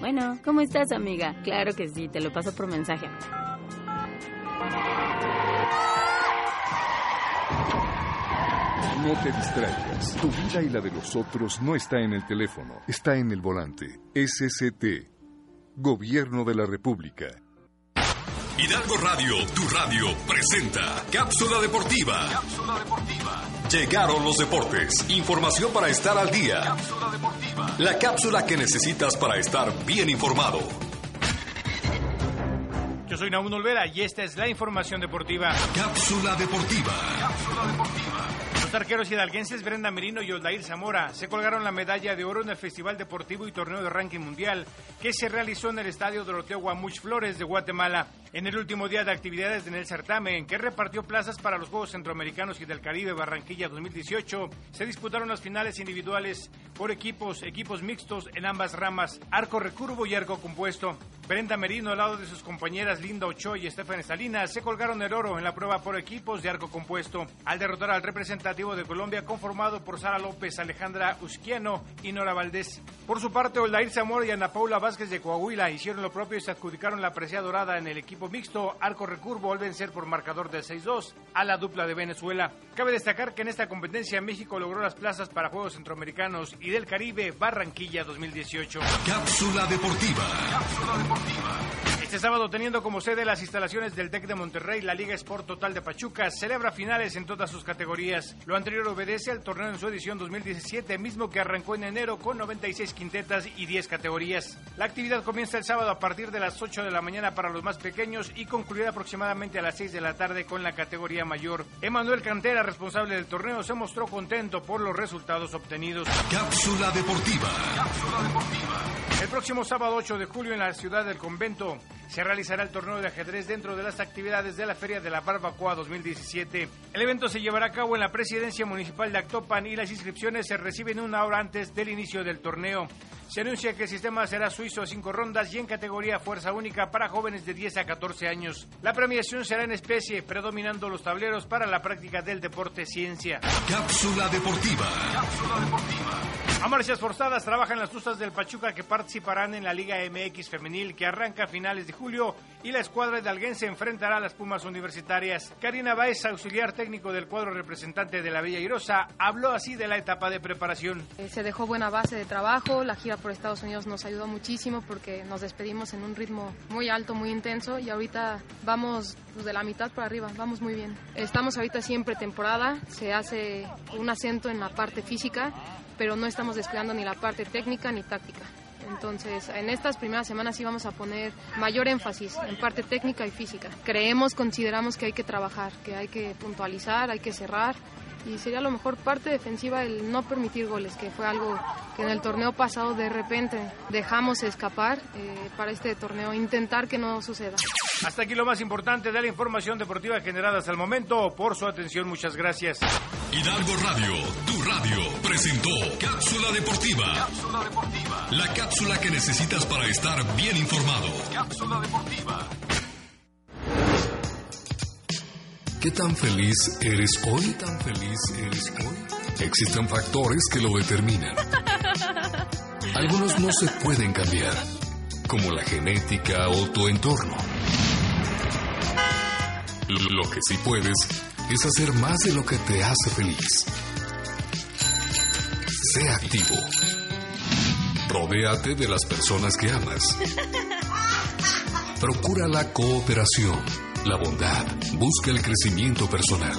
Bueno, ¿cómo estás, amiga? Claro que sí, te lo paso por mensaje. No te distraigas. Tu vida y la de los otros no está en el teléfono, está en el volante. SCT. Gobierno de la República. Hidalgo Radio, tu radio, presenta Cápsula Deportiva. Cápsula Deportiva. Llegaron los deportes. Información para estar al día. Cápsula Deportiva. La cápsula que necesitas para estar bien informado. Yo soy Naúl Olvera y esta es la información deportiva. Cápsula Deportiva. Cápsula Deportiva. Los arqueros hidalguenses Brenda Merino y Oldair Zamora se colgaron la medalla de oro en el Festival Deportivo y Torneo de Ranking Mundial que se realizó en el Estadio Doroteo Guamuch Flores de Guatemala. En el último día de actividades en el certamen, que repartió plazas para los Juegos Centroamericanos y del Caribe Barranquilla 2018, se disputaron las finales individuales por equipos, equipos mixtos en ambas ramas, arco recurvo y arco compuesto. Brenda Merino, al lado de sus compañeras Linda Ochoa y Estefan Salinas, se colgaron el oro en la prueba por equipos de arco compuesto, al derrotar al representativo de Colombia conformado por Sara López, Alejandra Usquiano y Nora Valdés. Por su parte, Oldair Zamora y Ana Paula Vázquez de Coahuila hicieron lo propio y se adjudicaron la presea dorada en el equipo mixto, arco recurvo al vencer por marcador de 6-2 a la dupla de Venezuela. Cabe destacar que en esta competencia México logró las plazas para Juegos Centroamericanos y del Caribe Barranquilla 2018. Cápsula Deportiva. Cápsula Deportiva. Este sábado, teniendo como sede las instalaciones del TEC de Monterrey, la Liga Sport Total de Pachuca celebra finales en todas sus categorías. Lo anterior obedece al torneo en su edición 2017, mismo que arrancó en enero con 96 quintetas y 10 categorías. La actividad comienza el sábado a partir de las 8 de la mañana para los más pequeños y concluirá aproximadamente a las 6 de la tarde con la categoría mayor. Emanuel Cantera, responsable del torneo, se mostró contento por los resultados obtenidos. Cápsula Deportiva. Cápsula Deportiva. El próximo sábado 8 de julio en la ciudad del convento se realizará el torneo de ajedrez dentro de las actividades de la Feria de la Barbacoa 2017. El evento se llevará a cabo en la presidencia municipal de Actopan y las inscripciones se reciben una hora antes del inicio del torneo. Se anuncia que el sistema será suizo a cinco rondas y en categoría fuerza única para jóvenes de 10 a 14 años. La premiación será en especie, predominando los tableros para la práctica del deporte ciencia. Cápsula deportiva. Cápsula deportiva. A marchas forzadas trabajan las Tuzas del Pachuca que participarán en la Liga MX femenil que arranca a finales de julio y la escuadra de Alguén se enfrentará a las Pumas universitarias. Karina Baez, auxiliar técnico del cuadro representante de la Villa Irosa, habló así de la etapa de preparación. Eh, se dejó buena base de trabajo, la gira por Estados Unidos nos ayudó muchísimo porque nos despedimos en un ritmo muy alto, muy intenso y ahorita vamos pues, de la mitad para arriba, vamos muy bien. Estamos ahorita siempre temporada, se hace un acento en la parte física, pero no estamos descuidando ni la parte técnica ni táctica. Entonces, en estas primeras semanas sí vamos a poner mayor énfasis en parte técnica y física. Creemos, consideramos que hay que trabajar, que hay que puntualizar, hay que cerrar y sería a lo mejor parte defensiva el no permitir goles, que fue algo que en el torneo pasado de repente dejamos escapar eh, para este torneo, intentar que no suceda. Hasta aquí lo más importante de la información deportiva generada hasta el momento. Por su atención, muchas gracias. Hidalgo Radio, tu radio, presentó Cápsula Deportiva. Cápsula Deportiva. La cápsula que necesitas para estar bien informado. Cápsula Deportiva. ¿Qué tan feliz eres hoy? ¿Qué tan feliz eres hoy? Existen factores que lo determinan. (laughs) Algunos no se pueden cambiar, como la genética o tu entorno. Lo que sí puedes es hacer más de lo que te hace feliz. Sé activo. Rodéate de las personas que amas. Procura la cooperación, la bondad, busca el crecimiento personal.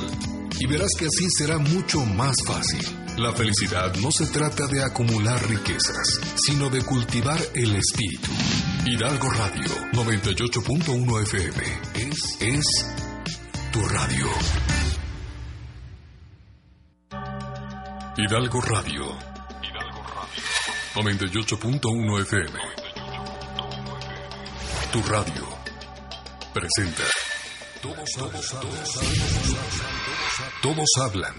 Y verás que así será mucho más fácil. La felicidad no se trata de acumular riquezas, sino de cultivar el espíritu. Hidalgo Radio 98.1 FM es, es tu radio. Hidalgo Radio. Hidalgo Radio. 98.1 FM. Tu radio. Presenta. Todos, todos, todos, todos hablan.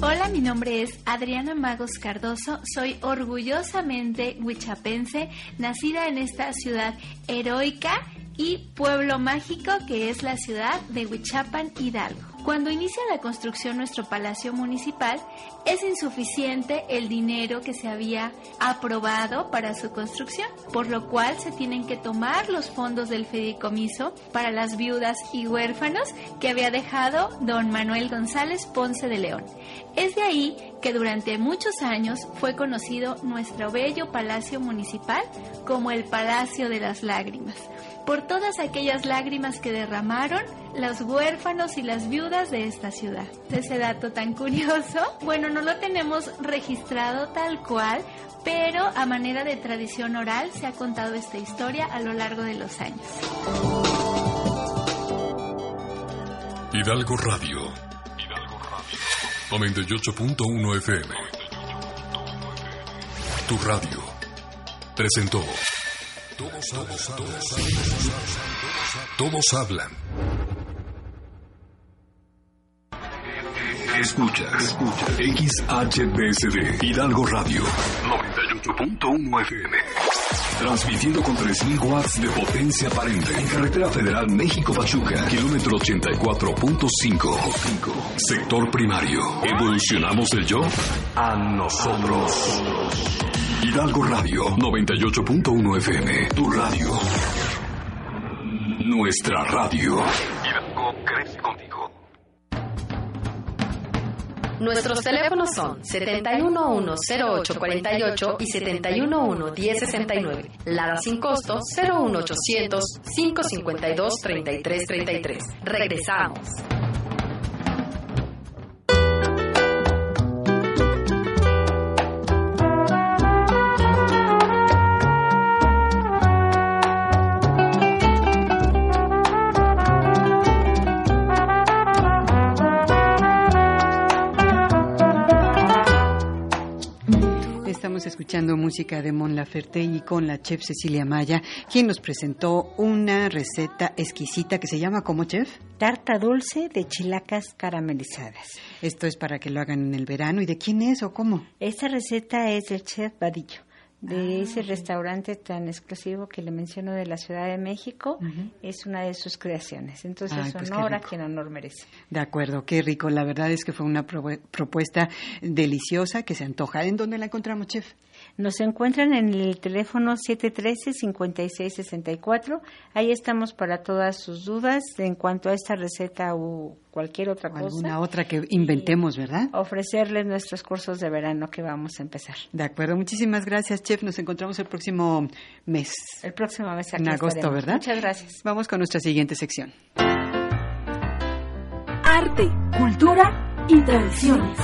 Hola, mi nombre es Adriana Magos Cardoso. Soy orgullosamente huichapense, nacida en esta ciudad heroica y pueblo mágico que es la ciudad de Huichapan, Hidalgo. Cuando inicia la construcción nuestro palacio municipal, es insuficiente el dinero que se había aprobado para su construcción, por lo cual se tienen que tomar los fondos del fideicomiso para las viudas y huérfanos que había dejado don Manuel González Ponce de León. Es de ahí que durante muchos años fue conocido nuestro bello palacio municipal como el Palacio de las Lágrimas, por todas aquellas lágrimas que derramaron los huérfanos y las viudas de esta ciudad. Ese dato tan curioso, bueno, no lo tenemos registrado tal cual, pero a manera de tradición oral se ha contado esta historia a lo largo de los años. Hidalgo Radio. Hidalgo Radio. 98.1 FM. Tu radio. Presentó. Todos, todos, todos, todos hablan. Escucha, escucha. XHBSD, Hidalgo Radio, 98.1 FM. Transmitiendo con 3.000 watts de potencia aparente en carretera federal México-Pachuca, kilómetro 84.5. Sector primario. ¿Evolucionamos el yo? A nosotros. Hidalgo Radio, 98.1 FM. Tu radio. Nuestra radio. Hidalgo crece Nuestros teléfonos son 7110848 y 7111069. Lara sin costo 01800 552 3333. Regresamos. Escuchando música de Mon Laferte y con la chef Cecilia Maya, quien nos presentó una receta exquisita que se llama ¿cómo, chef? Tarta dulce de chilacas caramelizadas. Esto es para que lo hagan en el verano. ¿Y de quién es o cómo? Esta receta es del chef Vadillo de ese restaurante tan exclusivo que le menciono de la Ciudad de México, es una de sus creaciones. Entonces, Ay, pues honor a quien honor merece. De acuerdo, qué rico. La verdad es que fue una propuesta deliciosa que se antoja. ¿En dónde la encontramos, chef? Nos encuentran en el teléfono 713-5664. Ahí estamos para todas sus dudas en cuanto a esta receta o cualquier otra O cosa. alguna otra que inventemos, ¿verdad? Ofrecerles nuestros cursos de verano que vamos a empezar. De acuerdo, muchísimas gracias, chef. Nos encontramos el próximo mes. El próximo mes aquí En agosto, estaremos. ¿verdad? Muchas gracias. Vamos con nuestra siguiente sección. Arte, cultura y tradiciones.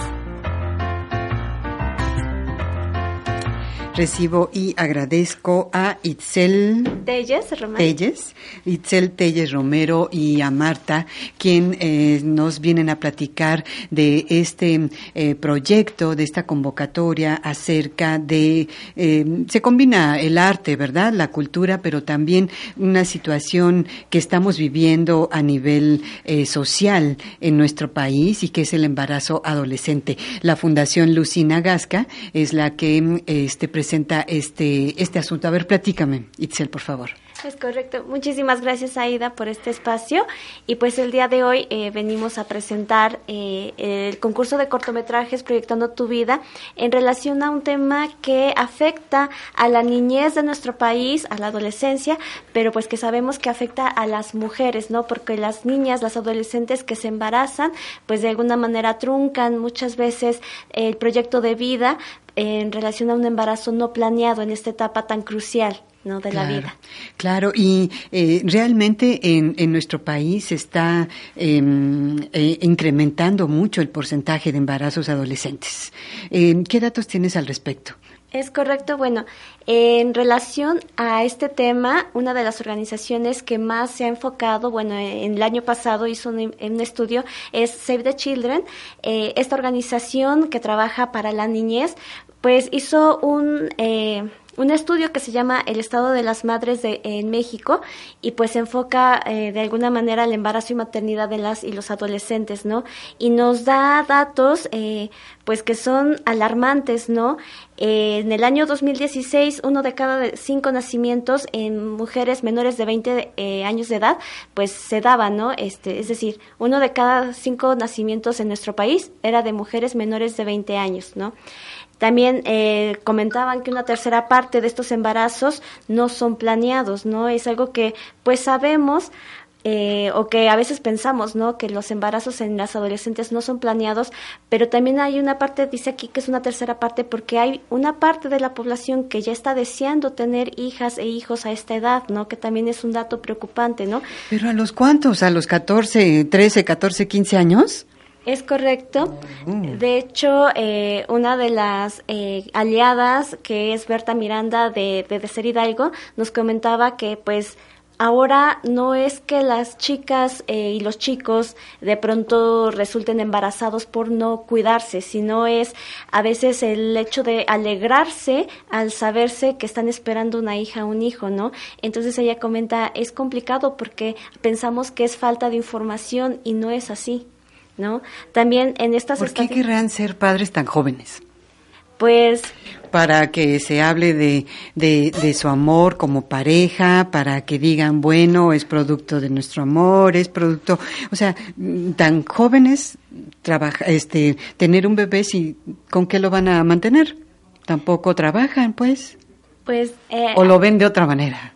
Recibo y agradezco a Itzel Telles, Itzel Telles Romero y a Marta, quien eh, nos vienen a platicar de este eh, proyecto, de esta convocatoria acerca de, eh, se combina el arte, ¿verdad? La cultura, pero también una situación que estamos viviendo a nivel eh, social en nuestro país y que es el embarazo adolescente. La Fundación Lucina Gasca es la que mm, este, presenta este, este asunto. A ver, platícame, Itzel, por favor. Es correcto. Muchísimas gracias, Aida, por este espacio. Y pues el día de hoy eh, venimos a presentar eh, el concurso de cortometrajes Proyectando tu Vida en relación a un tema que afecta a la niñez de nuestro país, a la adolescencia, pero pues que sabemos que afecta a las mujeres, ¿no? Porque las niñas, las adolescentes que se embarazan, pues de alguna manera truncan muchas veces el proyecto de vida en relación a un embarazo no planeado en esta etapa tan crucial ¿no? de claro, la vida. Claro, y eh, realmente en, en, nuestro país está eh, eh, incrementando mucho el porcentaje de embarazos adolescentes. ¿Qué datos tienes al respecto? Es correcto. Bueno, en relación a este tema, una de las organizaciones que más se ha enfocado, bueno, en el año pasado hizo un, un estudio, es Save the Children. Eh, esta organización que trabaja para la niñez, pues hizo un... Eh, un estudio que se llama El estado de las madres de, en México y pues enfoca eh, de alguna manera el embarazo y maternidad de las y los adolescentes, ¿no? Y nos da datos eh, pues que son alarmantes, ¿no? Eh, en el año 2016, uno de cada cinco nacimientos en mujeres menores de 20 eh, años de edad, pues se daba, ¿no? Este, es decir, uno de cada cinco nacimientos en nuestro país era de mujeres menores de 20 años, ¿no? También eh, comentaban que una tercera parte de estos embarazos no son planeados, ¿no? Es algo que pues sabemos eh, o que a veces pensamos, ¿no? Que los embarazos en las adolescentes no son planeados, pero también hay una parte, dice aquí que es una tercera parte, porque hay una parte de la población que ya está deseando tener hijas e hijos a esta edad, ¿no? Que también es un dato preocupante, ¿no? Pero a los cuántos, a los 14, 13, 14, 15 años? Es correcto. De hecho, eh, una de las eh, aliadas, que es Berta Miranda de, de, de Ser Hidalgo, nos comentaba que pues ahora no es que las chicas eh, y los chicos de pronto resulten embarazados por no cuidarse, sino es a veces el hecho de alegrarse al saberse que están esperando una hija o un hijo, ¿no? Entonces ella comenta, es complicado porque pensamos que es falta de información y no es así. ¿No? También en estas ¿Por qué querrán ser padres tan jóvenes? Pues para que se hable de, de, de, su amor como pareja, para que digan, bueno, es producto de nuestro amor, es producto, o sea, tan jóvenes, trabaja, este, tener un bebé, si, ¿con qué lo van a mantener? Tampoco trabajan, pues. Pues. Eh, o lo ven de otra manera.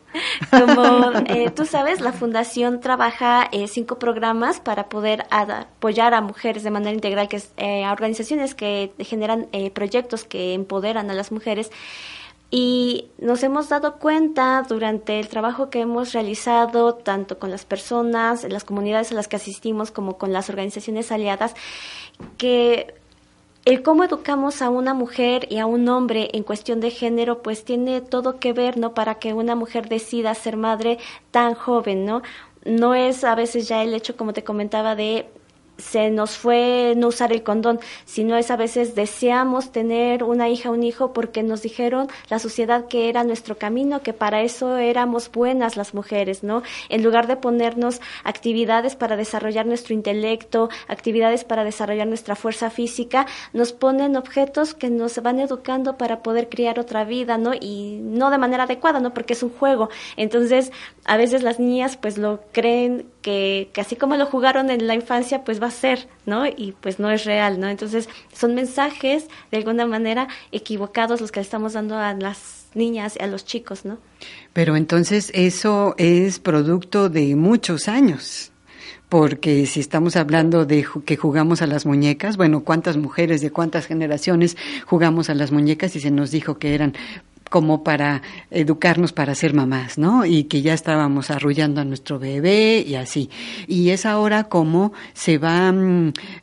Como eh, tú sabes, la fundación trabaja eh, cinco programas para poder apoyar a mujeres de manera integral, que es eh, a organizaciones que generan eh, proyectos que empoderan a las mujeres. Y nos hemos dado cuenta durante el trabajo que hemos realizado, tanto con las personas, las comunidades a las que asistimos, como con las organizaciones aliadas, que el cómo educamos a una mujer y a un hombre en cuestión de género, pues tiene todo que ver, ¿no? Para que una mujer decida ser madre tan joven, ¿no? No es a veces ya el hecho, como te comentaba, de se nos fue no usar el condón, sino es a veces deseamos tener una hija, un hijo, porque nos dijeron la sociedad que era nuestro camino, que para eso éramos buenas las mujeres, ¿no? En lugar de ponernos actividades para desarrollar nuestro intelecto, actividades para desarrollar nuestra fuerza física, nos ponen objetos que nos van educando para poder criar otra vida, ¿no? Y no de manera adecuada, ¿no? Porque es un juego. Entonces, a veces las niñas pues lo creen que, que así como lo jugaron en la infancia, pues va a ser, ¿no? Y pues no es real, ¿no? Entonces son mensajes de alguna manera equivocados los que le estamos dando a las niñas y a los chicos, ¿no? Pero entonces eso es producto de muchos años. Porque si estamos hablando de que jugamos a las muñecas, bueno, ¿cuántas mujeres de cuántas generaciones jugamos a las muñecas y se nos dijo que eran como para educarnos para ser mamás, ¿no? Y que ya estábamos arrullando a nuestro bebé y así. Y es ahora como se va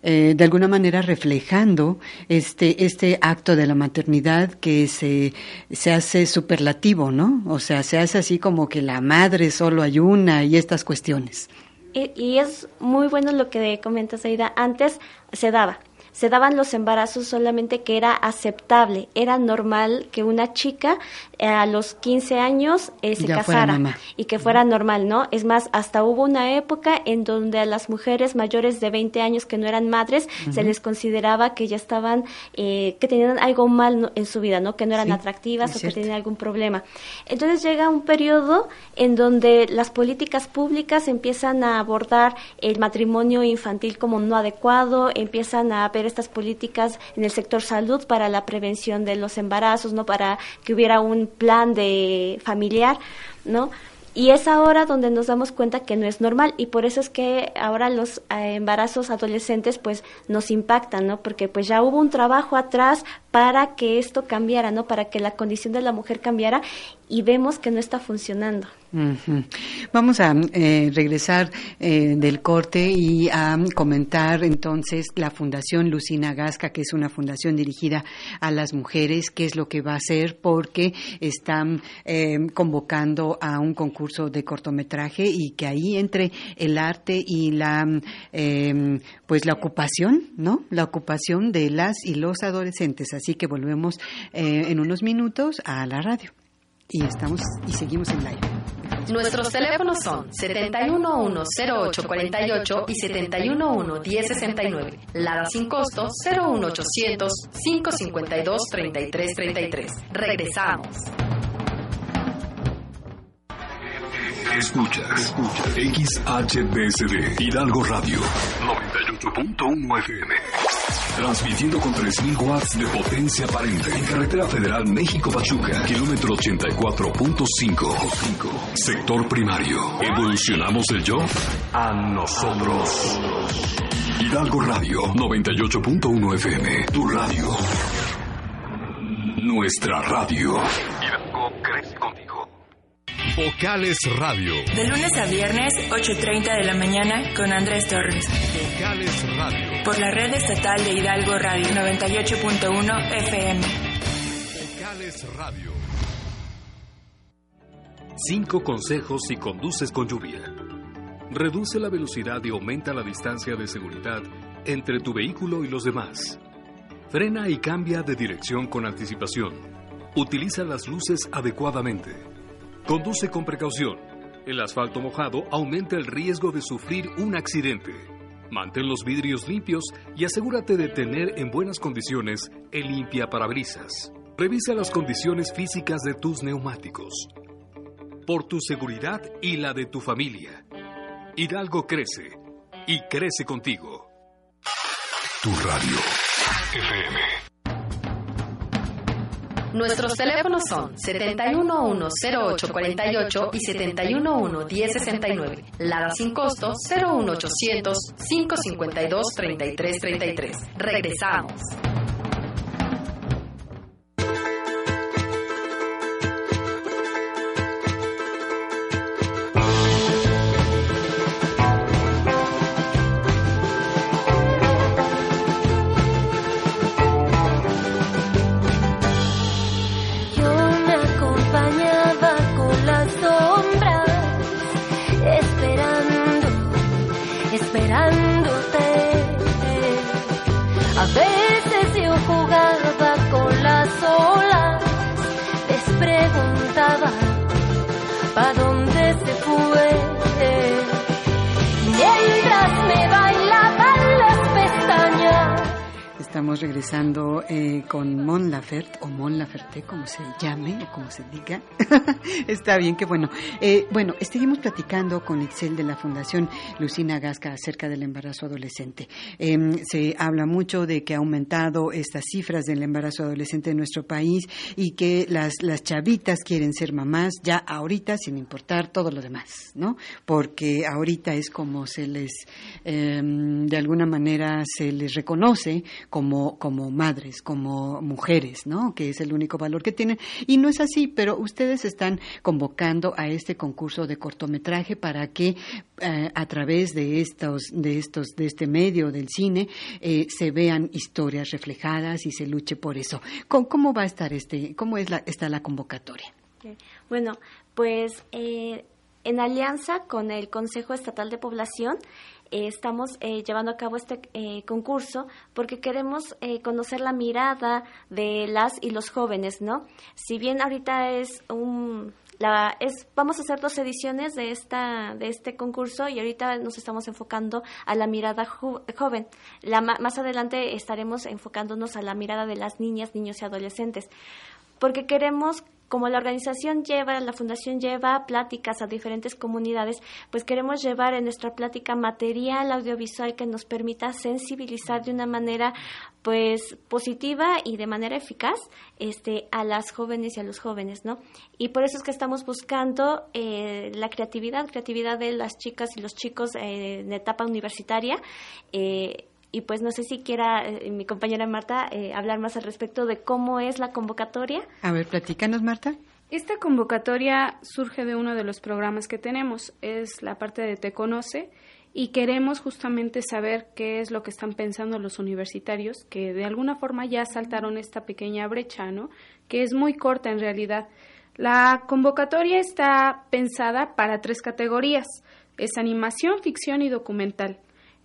eh, de alguna manera reflejando este, este acto de la maternidad que se, se hace superlativo, ¿no? O sea, se hace así como que la madre solo hay una y estas cuestiones. Y, y es muy bueno lo que comentas, Aida. Antes se daba, se daban los embarazos solamente que era aceptable, era normal que una chica a los 15 años eh, se casara y que fuera normal, ¿no? Es más, hasta hubo una época en donde a las mujeres mayores de 20 años que no eran madres se les consideraba que ya estaban, eh, que tenían algo mal en su vida, ¿no? Que no eran atractivas o que tenían algún problema. Entonces llega un periodo en donde las políticas públicas empiezan a abordar el matrimonio infantil como no adecuado, empiezan a ver estas políticas en el sector salud para la prevención de los embarazos, ¿no? Para que hubiera un plan de familiar, ¿no? Y es ahora donde nos damos cuenta que no es normal y por eso es que ahora los eh, embarazos adolescentes pues nos impactan, ¿no? Porque pues ya hubo un trabajo atrás para que esto cambiara, ¿no? Para que la condición de la mujer cambiara y vemos que no está funcionando. Vamos a eh, regresar eh, del corte y a comentar entonces la Fundación Lucina Gasca, que es una fundación dirigida a las mujeres, qué es lo que va a hacer, porque están eh, convocando a un concurso de cortometraje y que ahí entre el arte y la pues la ocupación, ¿no? La ocupación de las y los adolescentes. Así que volvemos en unos minutos a la radio y estamos y seguimos en live. Nuestros teléfonos son 7110848 y 7111069. Lada sin costo 01800 552 3333. Regresamos. Escucha, escucha. XHBSD Hidalgo Radio 98.1 FM. Transmitiendo con 3.000 watts de potencia aparente en carretera federal México-Pachuca, kilómetro 84.5. Sector primario. Evolucionamos el yo a nosotros. Hidalgo Radio 98.1 FM. Tu radio. Nuestra radio. Hidalgo crece contigo. Vocales Radio. De lunes a viernes, 8.30 de la mañana, con Andrés Torres. Vocales Radio por la red estatal de Hidalgo Radio 98.1 FM. Vocales Radio. Cinco consejos si conduces con lluvia. Reduce la velocidad y aumenta la distancia de seguridad entre tu vehículo y los demás. Frena y cambia de dirección con anticipación. Utiliza las luces adecuadamente. Conduce con precaución. El asfalto mojado aumenta el riesgo de sufrir un accidente. Mantén los vidrios limpios y asegúrate de tener en buenas condiciones el limpia parabrisas. Revisa las condiciones físicas de tus neumáticos. Por tu seguridad y la de tu familia. Hidalgo crece y crece contigo. Tu radio. FM. Nuestros teléfonos son 7110848 y 7111069. Lada sin costo 01800 552 3333. Regresamos. Regresando eh, con Mon Laferte, Mon Laferte, como se llame, o como se diga. (laughs) Está bien, que bueno. Eh, bueno, seguimos platicando con Itzel de la Fundación Lucina Gasca acerca del embarazo adolescente. Em, se habla mucho de que ha aumentado estas cifras del embarazo adolescente en nuestro país y que las, las chavitas quieren ser mamás ya ahorita, sin importar todo lo demás, ¿no? Porque ahorita es como se les, em, de alguna manera, se les reconoce como como, madres, como mujeres, ¿no? Que el único valor que tienen. Y no es así, pero ustedes están convocando a este concurso de cortometraje para que eh, a través de estos, de estos, de este medio del cine eh, se vean historias reflejadas y se luche por eso. ¿Cómo, va a estar este, cómo es la, está la convocatoria? Bueno, pues eh, en alianza con el Consejo Estatal de Población, eh, estamos eh, llevando a cabo este eh, concurso porque queremos conocer la mirada de las y los jóvenes, ¿no? Si bien ahorita es un la, es, vamos a hacer dos ediciones de esta de este concurso y ahorita nos estamos enfocando a la mirada joven. La, más adelante estaremos enfocándonos a la mirada de las niñas, niños y adolescentes, porque queremos como la organización lleva, la fundación lleva pláticas a diferentes comunidades, pues queremos llevar en nuestra plática material audiovisual que nos permita sensibilizar de una manera pues positiva y de manera eficaz este a las jóvenes y a los jóvenes, ¿no? Y por eso es que estamos buscando eh, la creatividad, creatividad de las chicas y los chicos eh, en etapa universitaria. Eh, y pues no sé si quiera eh, mi compañera Marta eh, hablar más al respecto de cómo es la convocatoria. A ver, platícanos, Marta. Esta convocatoria surge de uno de los programas que tenemos, es la parte de Te Conoce, y queremos justamente saber qué es lo que están pensando los universitarios, que de alguna forma ya saltaron esta pequeña brecha, ¿no? Que es muy corta en realidad. La convocatoria está pensada para tres categorías, es animación, ficción y documental.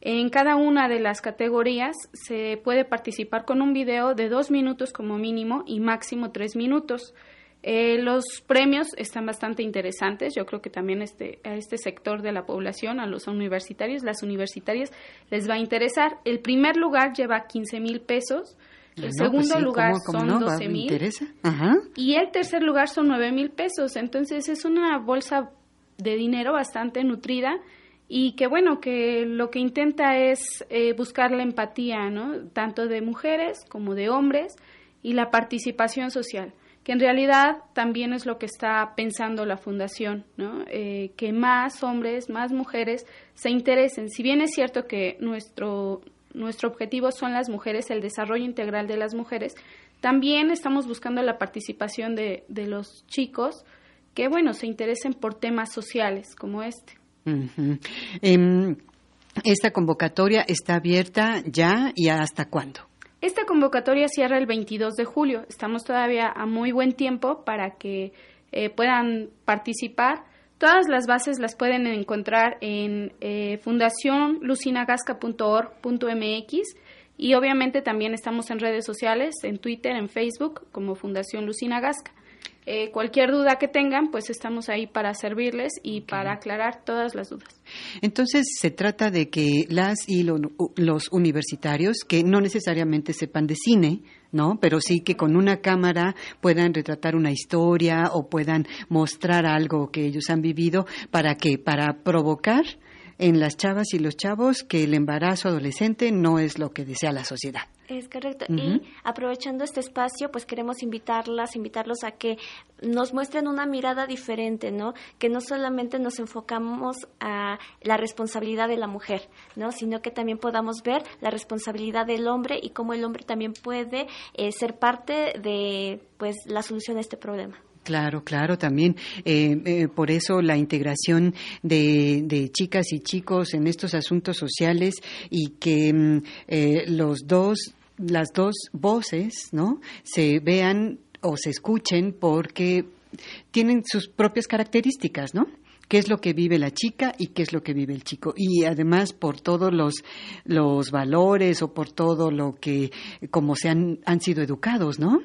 En cada una de las categorías se puede participar con un video de dos minutos como mínimo y máximo tres minutos. Eh, los premios están bastante interesantes. Yo creo que también este, a este sector de la población, a los universitarios, las universitarias, les va a interesar. El primer lugar lleva 15 mil pesos. El pues segundo lugar son no? 12 mil. Y el tercer lugar son 9 mil pesos. Entonces es una bolsa de dinero bastante nutrida y que bueno, que lo que intenta es eh, buscar la empatía, ¿no? Tanto de mujeres como de hombres y la participación social, que en realidad también es lo que está pensando la fundación, ¿no? Eh, que más hombres, más mujeres se interesen. Si bien es cierto que nuestro, nuestro objetivo son las mujeres, el desarrollo integral de las mujeres, también estamos buscando la participación de, de los chicos que, bueno, se interesen por temas sociales como este. Em, ¿Esta convocatoria está abierta ya y hasta cuándo? Esta convocatoria cierra el 22 de julio. Estamos todavía a muy buen tiempo para que eh, puedan participar. Todas las bases las pueden encontrar en eh, y obviamente también estamos en redes sociales, en Twitter, en Facebook como Fundación Lucina Gasca. Eh, cualquier duda que tengan, pues estamos ahí para servirles y para aclarar todas las dudas. Entonces, se trata de que las y los universitarios, que no necesariamente sepan de cine, ¿no? Pero sí que con una cámara puedan retratar una historia o puedan mostrar algo que ellos han vivido para que para provocar en las chavas y los chavos que el embarazo adolescente no es lo que desea la sociedad. Es correcto. Y aprovechando este espacio, pues queremos invitarlas, invitarlos a que nos muestren una mirada diferente, ¿no? Que no solamente nos enfocamos a la responsabilidad de la mujer, ¿no? Sino que también podamos ver la responsabilidad del hombre y cómo el hombre también puede eh, ser parte de, pues, la solución a este problema. Claro, claro, también. Eh, eh, por eso la integración de, chicas y chicos en estos asuntos sociales y que mm, eh, los dos, las dos voces, ¿no? Se vean o se escuchen porque tienen sus propias características, ¿no? qué es lo que vive la chica y qué es lo que vive el chico. Y además por todos los, los valores o por todo lo que, como se han, han sido educados, ¿no?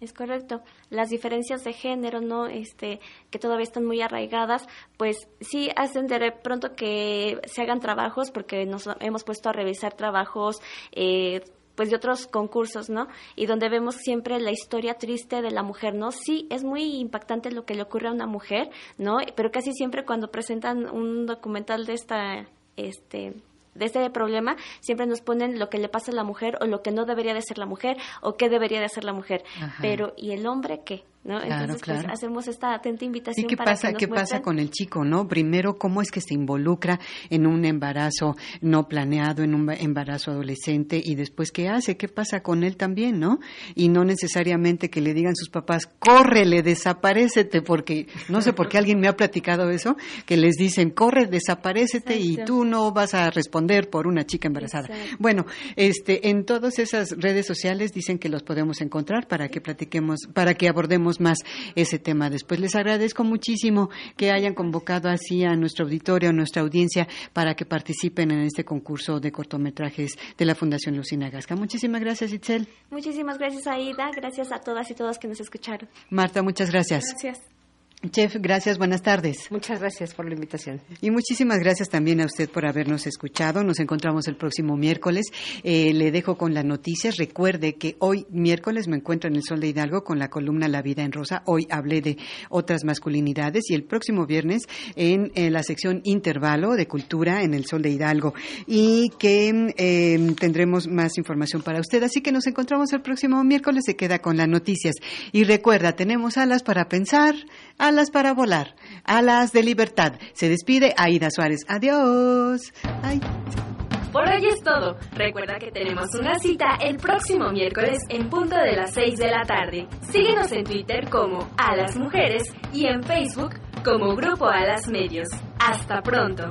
Es correcto. Las diferencias de género, ¿no? Este, que todavía están muy arraigadas, pues sí hacen de pronto que se hagan trabajos, porque nos hemos puesto a revisar trabajos, eh, pues de otros concursos, ¿no? Y donde vemos siempre la historia triste de la mujer, ¿no? Sí, es muy impactante lo que le ocurre a una mujer, ¿no? Pero casi siempre cuando presentan un documental de esta, este, de este problema, siempre nos ponen lo que le pasa a la mujer o lo que no debería de ser la mujer o qué debería de hacer la mujer. Pero ¿y el hombre qué? ¿No? Entonces, pues hacemos esta atenta invitación. ¿Y qué pasa, qué pasa con el chico, no? Primero, ¿cómo es que se involucra en un embarazo no planeado, en un embarazo adolescente? Y después, ¿qué hace? ¿Qué pasa con él también, no? Y no necesariamente que le digan sus papás, córrele, desaparecete, porque no sé por qué alguien me ha platicado eso, que les dicen, corre, desaparecete y tú no vas a responder por una chica embarazada. Bueno, este, en todas esas redes sociales dicen que los podemos encontrar para que platiquemos, para que abordemos más ese tema después. Les agradezco muchísimo que hayan convocado así a nuestro auditorio, a nuestra audiencia, para que participen en este concurso de cortometrajes de la Fundación Lucina Gasca. Muchísimas gracias, Itzel. Muchísimas gracias, Aida. Gracias a todas y todos que nos escucharon. Marta, muchas gracias. Gracias. Chef, gracias, buenas tardes. Muchas gracias por la invitación. Y muchísimas gracias también a usted por habernos escuchado. Nos encontramos el próximo miércoles. Eh, le dejo con las noticias. Recuerde que hoy miércoles me encuentro en el Sol de Hidalgo con la columna La Vida en Rosa. Hoy hablé de otras masculinidades y el próximo viernes en, en la sección Intervalo de Cultura en el Sol de Hidalgo. Y que eh, tendremos más información para usted. Así que nos encontramos el próximo miércoles. Se queda con las noticias. Y recuerda, tenemos alas para pensar alas para volar, alas de libertad. Se despide Aida Suárez. Adiós. Por hoy es todo. Recuerda que tenemos una cita el próximo miércoles en punto de las 6 de la tarde. Síguenos en Twitter como Alas Mujeres y en Facebook como Grupo Alas Medios. Hasta pronto.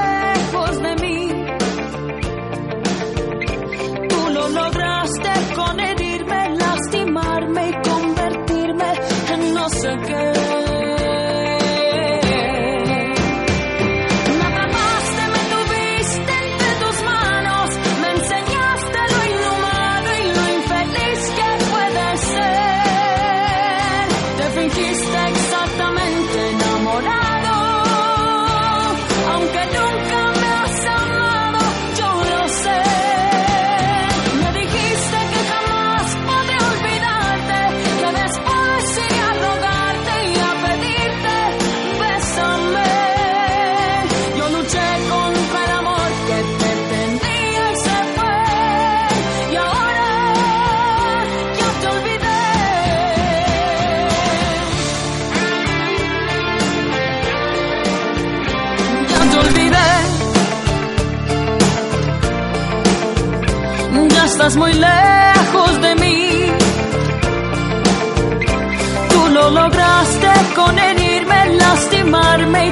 estás muy lejos de mí. Tú lo lograste con herirme, lastimarme y